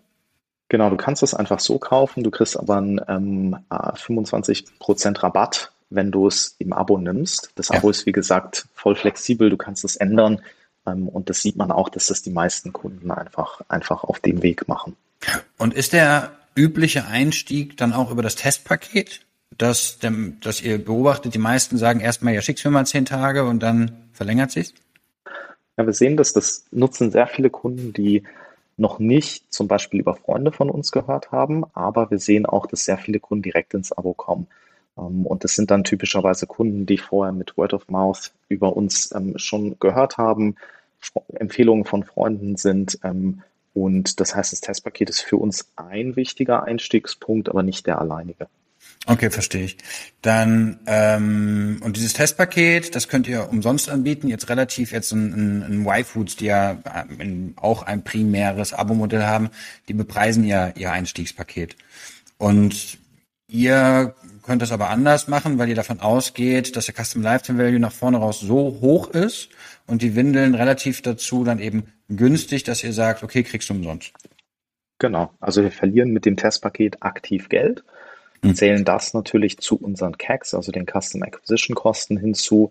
Genau, du kannst es einfach so kaufen. Du kriegst aber einen ähm, 25% äh, Rabatt, wenn du es im Abo nimmst. Das Abo ja. ist, wie gesagt, voll flexibel. Du kannst es ändern. Ähm, und das sieht man auch, dass das die meisten Kunden einfach, einfach auf dem Weg machen. Und ist der übliche Einstieg dann auch über das Testpaket? Dass, dass ihr beobachtet, die meisten sagen erstmal, ja, schick's mir mal zehn Tage und dann verlängert sich's? Ja, wir sehen dass das nutzen sehr viele Kunden, die noch nicht zum Beispiel über Freunde von uns gehört haben, aber wir sehen auch, dass sehr viele Kunden direkt ins Abo kommen. Ähm, und das sind dann typischerweise Kunden, die vorher mit Word of Mouth über uns ähm, schon gehört haben, Empfehlungen von Freunden sind. Ähm, und das heißt, das Testpaket ist für uns ein wichtiger Einstiegspunkt, aber nicht der alleinige. Okay, verstehe ich. Dann ähm, und dieses Testpaket, das könnt ihr umsonst anbieten. Jetzt relativ jetzt ein, ein, ein Y-Foods, die ja ein, auch ein primäres Abo-Modell haben, die bepreisen ja ihr Einstiegspaket. Und ihr könnt das aber anders machen, weil ihr davon ausgeht, dass der Custom Lifetime Value nach vorne raus so hoch ist und die Windeln relativ dazu dann eben günstig, dass ihr sagt, okay, kriegst du umsonst. Genau. Also wir verlieren mit dem Testpaket aktiv Geld. Zählen das natürlich zu unseren CACs, also den Custom Acquisition Kosten hinzu.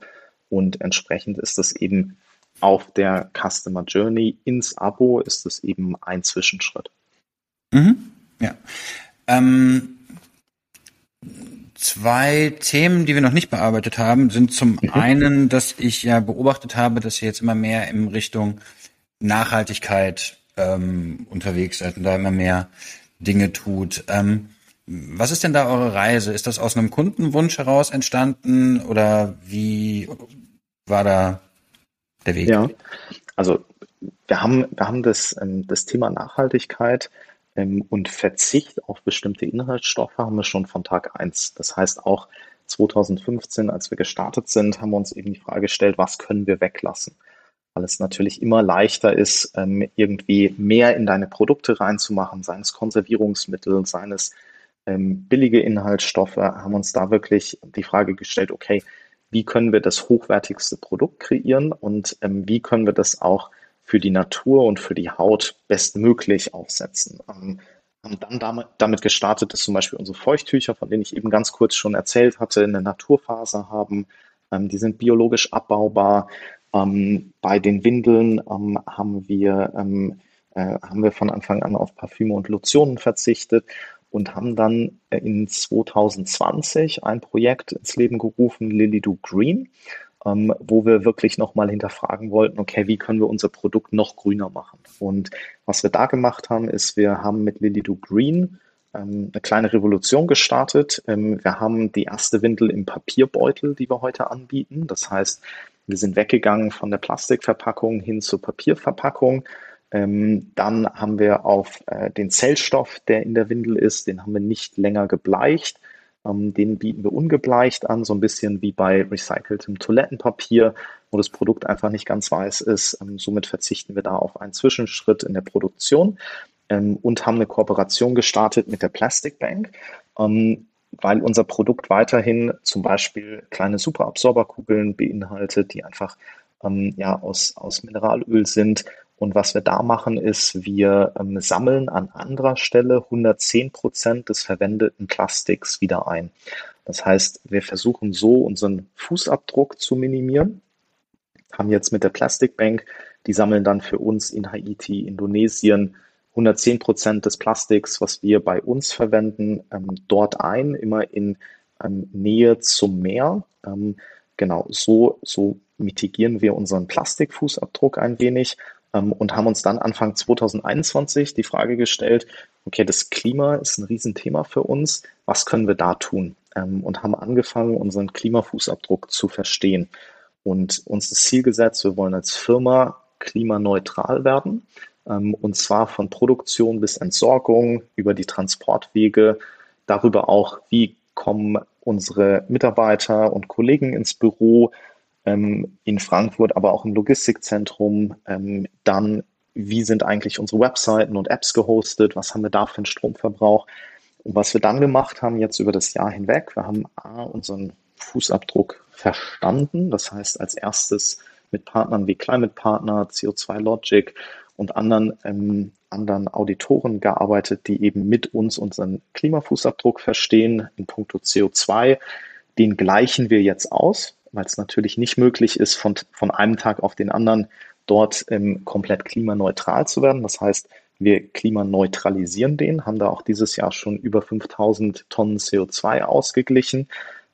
Und entsprechend ist das eben auf der Customer Journey ins Abo ist es eben ein Zwischenschritt. Mhm. Ja. Ähm, zwei Themen, die wir noch nicht bearbeitet haben, sind zum mhm. einen, dass ich ja beobachtet habe, dass ihr jetzt immer mehr in Richtung Nachhaltigkeit ähm, unterwegs seid und da immer mehr Dinge tut. Ähm, was ist denn da eure Reise? Ist das aus einem Kundenwunsch heraus entstanden oder wie war da der Weg? Ja, also wir haben, wir haben das, ähm, das Thema Nachhaltigkeit ähm, und Verzicht auf bestimmte Inhaltsstoffe haben wir schon von Tag eins. Das heißt auch 2015, als wir gestartet sind, haben wir uns eben die Frage gestellt, was können wir weglassen? Weil es natürlich immer leichter ist, ähm, irgendwie mehr in deine Produkte reinzumachen, seien es Konservierungsmittel, seien es ähm, billige Inhaltsstoffe, haben uns da wirklich die Frage gestellt, okay, wie können wir das hochwertigste Produkt kreieren und ähm, wie können wir das auch für die Natur und für die Haut bestmöglich aufsetzen. Ähm, haben dann damit, damit gestartet, dass zum Beispiel unsere Feuchttücher, von denen ich eben ganz kurz schon erzählt hatte, eine Naturfaser haben. Ähm, die sind biologisch abbaubar. Ähm, bei den Windeln ähm, haben wir ähm, äh, haben wir von Anfang an auf Parfüme und Lotionen verzichtet und haben dann äh, in 2020 ein Projekt ins Leben gerufen, Lily Do Green, ähm, wo wir wirklich nochmal hinterfragen wollten, okay, wie können wir unser Produkt noch grüner machen? Und was wir da gemacht haben, ist, wir haben mit Lily Do Green ähm, eine kleine Revolution gestartet. Ähm, wir haben die erste Windel im Papierbeutel, die wir heute anbieten. Das heißt, wir sind weggegangen von der Plastikverpackung hin zur Papierverpackung ähm, dann haben wir auf äh, den Zellstoff, der in der Windel ist, den haben wir nicht länger gebleicht. Ähm, den bieten wir ungebleicht an, so ein bisschen wie bei recyceltem Toilettenpapier, wo das Produkt einfach nicht ganz weiß ist. Ähm, somit verzichten wir da auf einen Zwischenschritt in der Produktion ähm, und haben eine Kooperation gestartet mit der Plastic Bank ähm, weil unser Produkt weiterhin zum Beispiel kleine Superabsorberkugeln beinhaltet, die einfach ähm, ja, aus, aus Mineralöl sind und was wir da machen, ist, wir ähm, sammeln an anderer Stelle 110 Prozent des verwendeten Plastiks wieder ein. Das heißt, wir versuchen so unseren Fußabdruck zu minimieren, haben jetzt mit der Plastic Bank, die sammeln dann für uns in Haiti, Indonesien 110 Prozent des Plastiks, was wir bei uns verwenden, ähm, dort ein, immer in ähm, Nähe zum Meer. Ähm, genau, so, so mitigieren wir unseren Plastikfußabdruck ein wenig und haben uns dann Anfang 2021 die Frage gestellt, okay, das Klima ist ein Riesenthema für uns, was können wir da tun? Ähm, und haben angefangen, unseren Klimafußabdruck zu verstehen und uns das Ziel gesetzt, wir wollen als Firma klimaneutral werden. Ähm, und zwar von Produktion bis Entsorgung über die Transportwege, darüber auch, wie kommen unsere Mitarbeiter und Kollegen ins Büro, ähm, in Frankfurt, aber auch im Logistikzentrum. Ähm, dann, wie sind eigentlich unsere Webseiten und Apps gehostet? Was haben wir da für einen Stromverbrauch? Und was wir dann gemacht haben, jetzt über das Jahr hinweg, wir haben A, unseren Fußabdruck verstanden. Das heißt, als erstes mit Partnern wie Climate Partner, CO2 Logic und anderen, ähm, anderen Auditoren gearbeitet, die eben mit uns unseren Klimafußabdruck verstehen in puncto CO2. Den gleichen wir jetzt aus weil es natürlich nicht möglich ist, von, von einem Tag auf den anderen dort ähm, komplett klimaneutral zu werden. Das heißt, wir klimaneutralisieren den, haben da auch dieses Jahr schon über 5000 Tonnen CO2 ausgeglichen,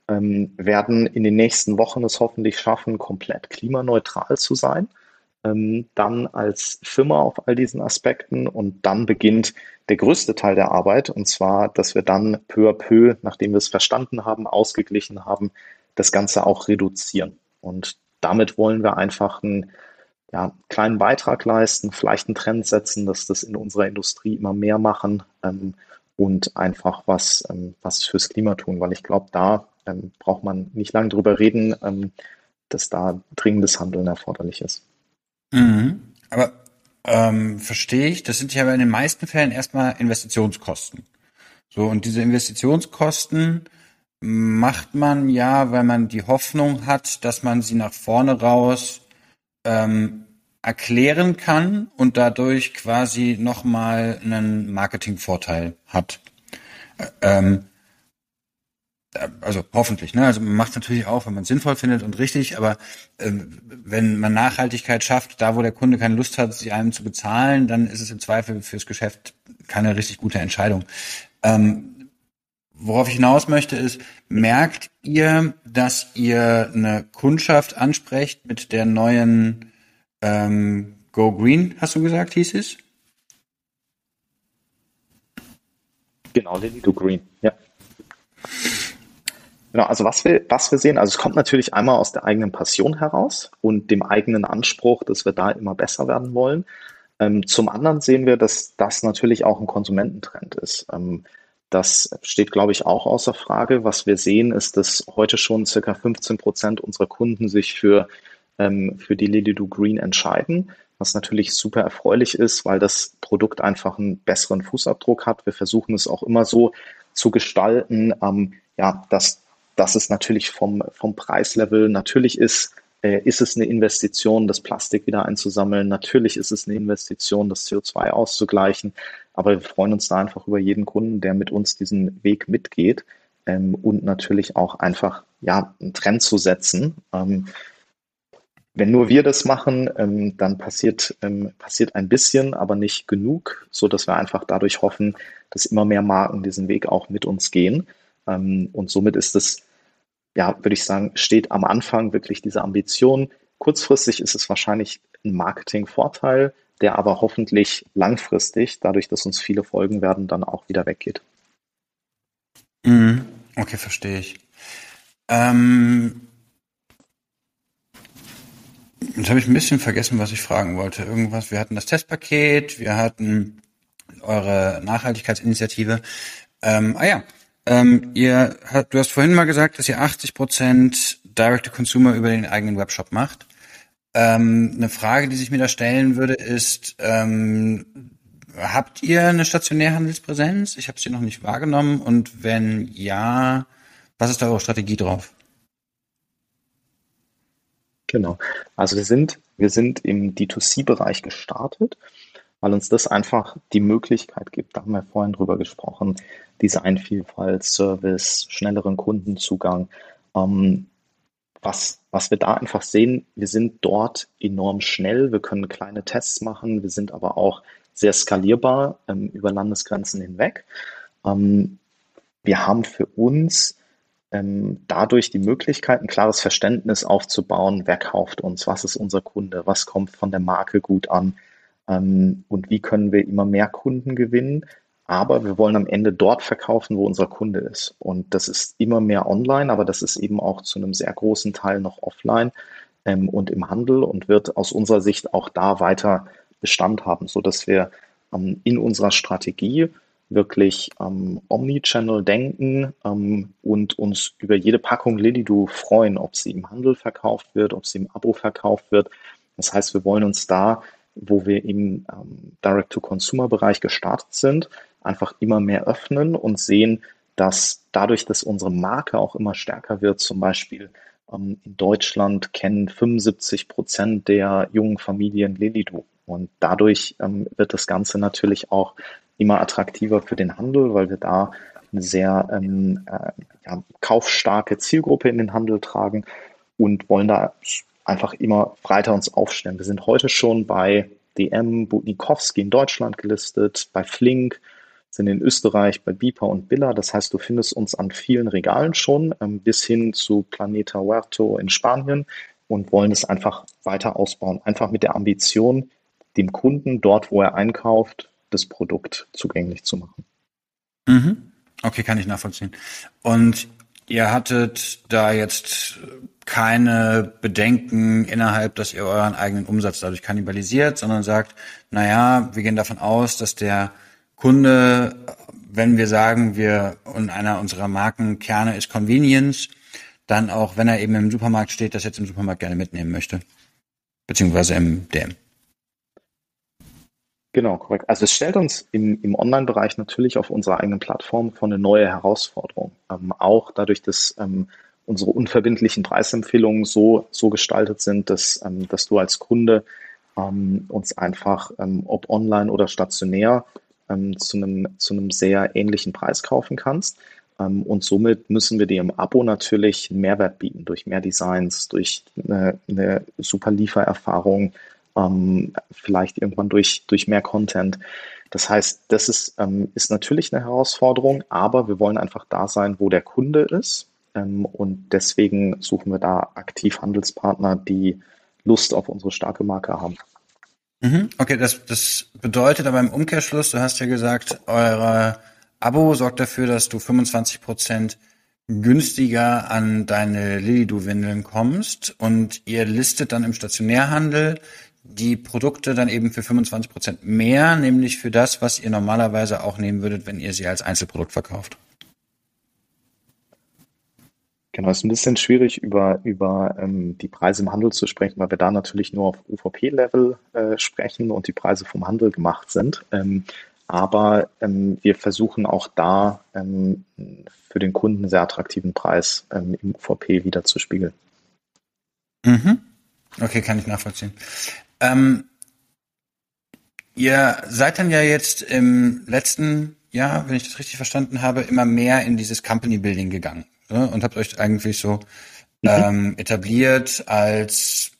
ähm, werden in den nächsten Wochen es hoffentlich schaffen, komplett klimaneutral zu sein. Ähm, dann als Firma auf all diesen Aspekten und dann beginnt der größte Teil der Arbeit und zwar, dass wir dann peu à peu, nachdem wir es verstanden haben, ausgeglichen haben, das Ganze auch reduzieren. Und damit wollen wir einfach einen ja, kleinen Beitrag leisten, vielleicht einen Trend setzen, dass das in unserer Industrie immer mehr machen ähm, und einfach was, ähm, was fürs Klima tun, weil ich glaube, da ähm, braucht man nicht lange drüber reden, ähm, dass da dringendes Handeln erforderlich ist. Mhm. Aber ähm, verstehe ich, das sind ja in den meisten Fällen erstmal Investitionskosten. So, und diese Investitionskosten macht man ja, weil man die Hoffnung hat, dass man sie nach vorne raus ähm, erklären kann und dadurch quasi nochmal einen Marketingvorteil hat. Ähm, also hoffentlich, ne? Also man macht es natürlich auch, wenn man es sinnvoll findet und richtig, aber äh, wenn man Nachhaltigkeit schafft, da wo der Kunde keine Lust hat, sie einem zu bezahlen, dann ist es im Zweifel fürs Geschäft keine richtig gute Entscheidung. Ähm, worauf ich hinaus möchte, ist, merkt ihr, dass ihr eine Kundschaft ansprecht mit der neuen ähm, Go Green, hast du gesagt, hieß es? Genau, Lily Go Green, ja. Genau, also was wir, was wir sehen, also es kommt natürlich einmal aus der eigenen Passion heraus und dem eigenen Anspruch, dass wir da immer besser werden wollen. Ähm, zum anderen sehen wir, dass das natürlich auch ein Konsumententrend ist. Ähm, das steht, glaube ich, auch außer Frage. Was wir sehen, ist, dass heute schon circa 15 Prozent unserer Kunden sich für, ähm, für die Lily Do Green entscheiden, was natürlich super erfreulich ist, weil das Produkt einfach einen besseren Fußabdruck hat. Wir versuchen es auch immer so zu gestalten, ähm, ja, dass dass es natürlich vom, vom Preislevel natürlich ist, ist es eine Investition, das Plastik wieder einzusammeln. Natürlich ist es eine Investition, das CO2 auszugleichen. Aber wir freuen uns da einfach über jeden Kunden, der mit uns diesen Weg mitgeht ähm, und natürlich auch einfach ja, einen Trend zu setzen. Ähm, wenn nur wir das machen, ähm, dann passiert, ähm, passiert ein bisschen, aber nicht genug, so dass wir einfach dadurch hoffen, dass immer mehr Marken diesen Weg auch mit uns gehen. Ähm, und somit ist es, ja, würde ich sagen, steht am Anfang wirklich diese Ambition. Kurzfristig ist es wahrscheinlich ein Marketingvorteil, der aber hoffentlich langfristig, dadurch, dass uns viele folgen werden, dann auch wieder weggeht. Mhm. Okay, verstehe ich. Ähm, jetzt habe ich ein bisschen vergessen, was ich fragen wollte. Irgendwas, wir hatten das Testpaket, wir hatten eure Nachhaltigkeitsinitiative. Ähm, ah ja, ähm, ihr hat, du hast vorhin mal gesagt, dass ihr 80 Prozent Direct-to-Consumer über den eigenen Webshop macht. Ähm, eine Frage, die sich mir da stellen würde, ist, ähm, habt ihr eine Stationärhandelspräsenz? Ich habe sie noch nicht wahrgenommen. Und wenn ja, was ist da eure Strategie drauf? Genau. Also wir sind, wir sind im D2C-Bereich gestartet weil uns das einfach die Möglichkeit gibt, da haben wir vorhin drüber gesprochen, Designvielfalt, Service, schnelleren Kundenzugang. Ähm, was, was wir da einfach sehen, wir sind dort enorm schnell, wir können kleine Tests machen, wir sind aber auch sehr skalierbar ähm, über Landesgrenzen hinweg. Ähm, wir haben für uns ähm, dadurch die Möglichkeit, ein klares Verständnis aufzubauen, wer kauft uns, was ist unser Kunde, was kommt von der Marke gut an, ähm, und wie können wir immer mehr Kunden gewinnen. Aber wir wollen am Ende dort verkaufen, wo unser Kunde ist. Und das ist immer mehr online, aber das ist eben auch zu einem sehr großen Teil noch offline ähm, und im Handel und wird aus unserer Sicht auch da weiter Bestand haben, sodass wir ähm, in unserer Strategie wirklich ähm, Omnichannel denken ähm, und uns über jede Packung Lilido freuen, ob sie im Handel verkauft wird, ob sie im Abo verkauft wird. Das heißt, wir wollen uns da wo wir im ähm, Direct-to-Consumer-Bereich gestartet sind, einfach immer mehr öffnen und sehen, dass dadurch, dass unsere Marke auch immer stärker wird, zum Beispiel ähm, in Deutschland kennen 75 Prozent der jungen Familien Lilido. Und dadurch ähm, wird das Ganze natürlich auch immer attraktiver für den Handel, weil wir da eine sehr ähm, äh, ja, kaufstarke Zielgruppe in den Handel tragen und wollen da einfach immer breiter uns aufstellen. Wir sind heute schon bei DM, Butnikowski in Deutschland gelistet, bei Flink, sind in Österreich bei Bipa und Billa. Das heißt, du findest uns an vielen Regalen schon, ähm, bis hin zu Planeta Huerto in Spanien und wollen es einfach weiter ausbauen. Einfach mit der Ambition, dem Kunden dort, wo er einkauft, das Produkt zugänglich zu machen. Mhm. Okay, kann ich nachvollziehen. Und ihr hattet da jetzt keine Bedenken innerhalb, dass ihr euren eigenen Umsatz dadurch kannibalisiert, sondern sagt, naja, wir gehen davon aus, dass der Kunde, wenn wir sagen, wir und einer unserer Markenkerne ist Convenience, dann auch, wenn er eben im Supermarkt steht, das jetzt im Supermarkt gerne mitnehmen möchte. Beziehungsweise im DM. Genau, korrekt. Also es stellt uns im, im Online-Bereich natürlich auf unserer eigenen Plattform vor eine neue Herausforderung. Ähm, auch dadurch, dass ähm, unsere unverbindlichen Preisempfehlungen so, so gestaltet sind, dass, ähm, dass du als Kunde ähm, uns einfach, ähm, ob online oder stationär, ähm, zu, einem, zu einem sehr ähnlichen Preis kaufen kannst. Ähm, und somit müssen wir dir im Abo natürlich einen Mehrwert bieten durch mehr Designs, durch eine, eine super Liefererfahrung, ähm, vielleicht irgendwann durch, durch mehr Content. Das heißt, das ist, ist natürlich eine Herausforderung, aber wir wollen einfach da sein, wo der Kunde ist. Ähm, und deswegen suchen wir da aktiv Handelspartner, die Lust auf unsere starke Marke haben. Mhm. Okay, das, das bedeutet aber im Umkehrschluss, du hast ja gesagt, eure Abo sorgt dafür, dass du 25 Prozent günstiger an deine Lilidu-Windeln kommst und ihr listet dann im Stationärhandel die Produkte dann eben für 25 Prozent mehr, nämlich für das, was ihr normalerweise auch nehmen würdet, wenn ihr sie als Einzelprodukt verkauft. Genau, es ist ein bisschen schwierig, über, über ähm, die Preise im Handel zu sprechen, weil wir da natürlich nur auf UVP-Level äh, sprechen und die Preise vom Handel gemacht sind. Ähm, aber ähm, wir versuchen auch da ähm, für den Kunden einen sehr attraktiven Preis ähm, im UVP wieder zu spiegeln. Mhm. Okay, kann ich nachvollziehen. Ähm, ihr seid dann ja jetzt im letzten Jahr, wenn ich das richtig verstanden habe, immer mehr in dieses Company Building gegangen ne? und habt euch eigentlich so mhm. ähm, etabliert als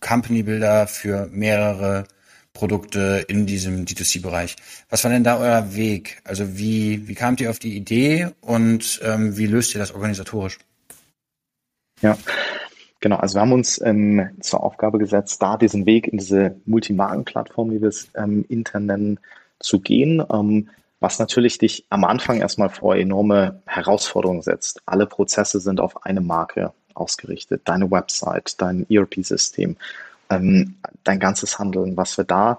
Company Builder für mehrere Produkte in diesem D2C-Bereich. Was war denn da euer Weg? Also wie, wie kamt ihr auf die Idee und ähm, wie löst ihr das organisatorisch? Ja, genau. Also wir haben uns ähm, zur Aufgabe gesetzt, da diesen Weg in diese Multimarkenplattform, wie wir es ähm, intern nennen, zu gehen. Ähm, was natürlich dich am Anfang erstmal vor enorme Herausforderungen setzt. Alle Prozesse sind auf eine Marke ausgerichtet. Deine Website, dein ERP-System, ähm, dein ganzes Handeln. Was wir da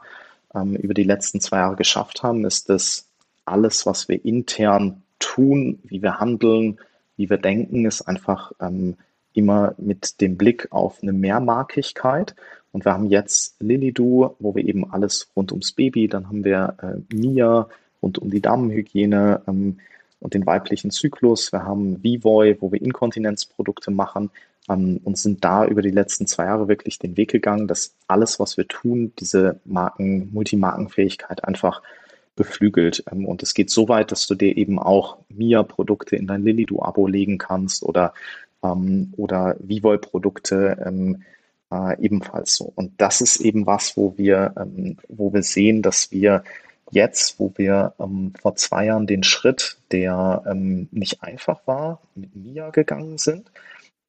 ähm, über die letzten zwei Jahre geschafft haben, ist, dass alles, was wir intern tun, wie wir handeln, wie wir denken, ist einfach ähm, immer mit dem Blick auf eine Mehrmarkigkeit. Und wir haben jetzt Lilidu, wo wir eben alles rund ums Baby, dann haben wir äh, Mia, rund um die Damenhygiene ähm, und den weiblichen Zyklus. Wir haben Vivoy, wo wir Inkontinenzprodukte machen ähm, und sind da über die letzten zwei Jahre wirklich den Weg gegangen, dass alles, was wir tun, diese Marken, Multimarkenfähigkeit einfach beflügelt. Ähm, und es geht so weit, dass du dir eben auch Mia-Produkte in dein Lilidu-Abo legen kannst oder, ähm, oder Vivoy-Produkte ähm, äh, ebenfalls so. Und das ist eben was, wo wir, ähm, wo wir sehen, dass wir jetzt, wo wir ähm, vor zwei Jahren den Schritt, der ähm, nicht einfach war, mit Mia gegangen sind,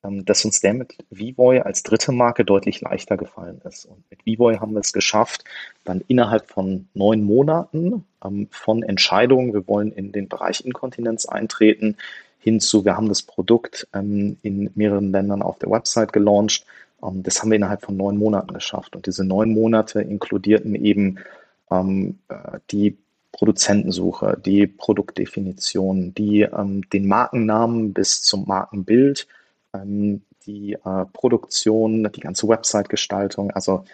ähm, dass uns der mit Vivoy als dritte Marke deutlich leichter gefallen ist. Und mit Vivoy haben wir es geschafft, dann innerhalb von neun Monaten ähm, von Entscheidungen, wir wollen in den Bereich Inkontinenz eintreten, hinzu, wir haben das Produkt ähm, in mehreren Ländern auf der Website gelauncht. Ähm, das haben wir innerhalb von neun Monaten geschafft. Und diese neun Monate inkludierten eben ähm, äh, die Produzentensuche, die Produktdefinition, die ähm, den Markennamen bis zum Markenbild, ähm, die äh, Produktion, die ganze Website-Gestaltung, also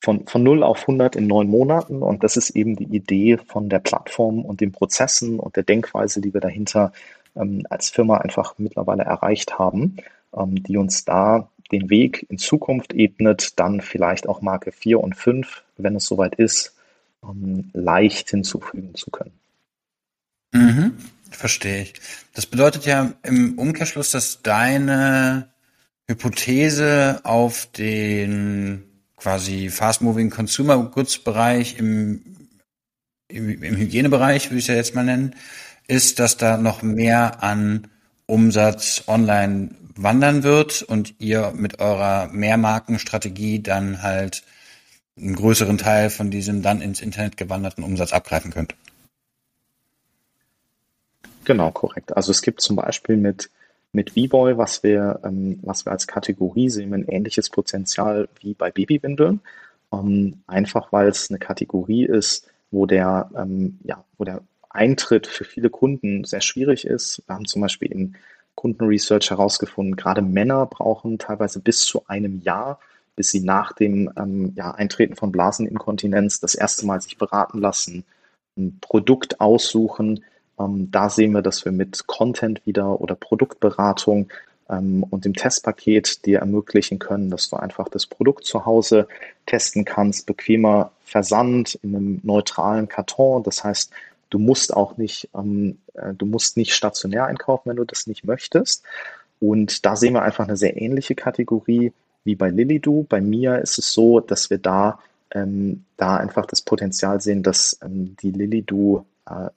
von, von 0 auf 100 in neun Monaten. Und das ist eben die Idee von der Plattform und den Prozessen und der Denkweise, die wir dahinter ähm, als Firma einfach mittlerweile erreicht haben, ähm, die uns da den Weg in Zukunft ebnet, dann vielleicht auch Marke 4 und 5, wenn es soweit ist, leicht hinzufügen zu können. Mhm, verstehe ich. Das bedeutet ja im Umkehrschluss, dass deine Hypothese auf den quasi Fast-Moving Consumer Goods Bereich im, im, Hygienebereich, würde ich es ja jetzt mal nennen, ist, dass da noch mehr an Umsatz online wandern wird und ihr mit eurer Mehrmarkenstrategie dann halt einen größeren Teil von diesem dann ins Internet gewanderten Umsatz abgreifen könnt. Genau, korrekt. Also es gibt zum Beispiel mit, mit V-Boy, was wir, ähm, was wir als Kategorie sehen, ein ähnliches Potenzial wie bei Babywindeln. Ähm, einfach weil es eine Kategorie ist, wo der, ähm, ja, wo der Eintritt für viele Kunden sehr schwierig ist. Wir haben zum Beispiel in Kundenresearch herausgefunden, gerade Männer brauchen teilweise bis zu einem Jahr, bis sie nach dem ähm, ja, Eintreten von Blaseninkontinenz das erste Mal sich beraten lassen, ein Produkt aussuchen. Ähm, da sehen wir, dass wir mit Content wieder oder Produktberatung ähm, und dem Testpaket dir ermöglichen können, dass du einfach das Produkt zu Hause testen kannst, bequemer Versand in einem neutralen Karton. Das heißt, du musst auch nicht ähm, äh, du musst nicht stationär einkaufen, wenn du das nicht möchtest. Und da sehen wir einfach eine sehr ähnliche Kategorie wie bei Lilido. Bei mir ist es so, dass wir da, ähm, da einfach das Potenzial sehen, dass ähm, die Lilido äh,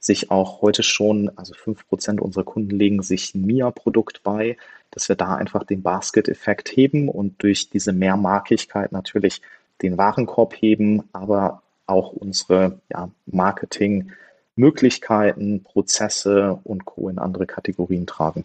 sich auch heute schon, also fünf Prozent unserer Kunden legen sich ein MIA-Produkt bei, dass wir da einfach den Basket-Effekt heben und durch diese Mehrmarkigkeit natürlich den Warenkorb heben, aber auch unsere ja, Marketing-Möglichkeiten, Prozesse und Co. in andere Kategorien tragen.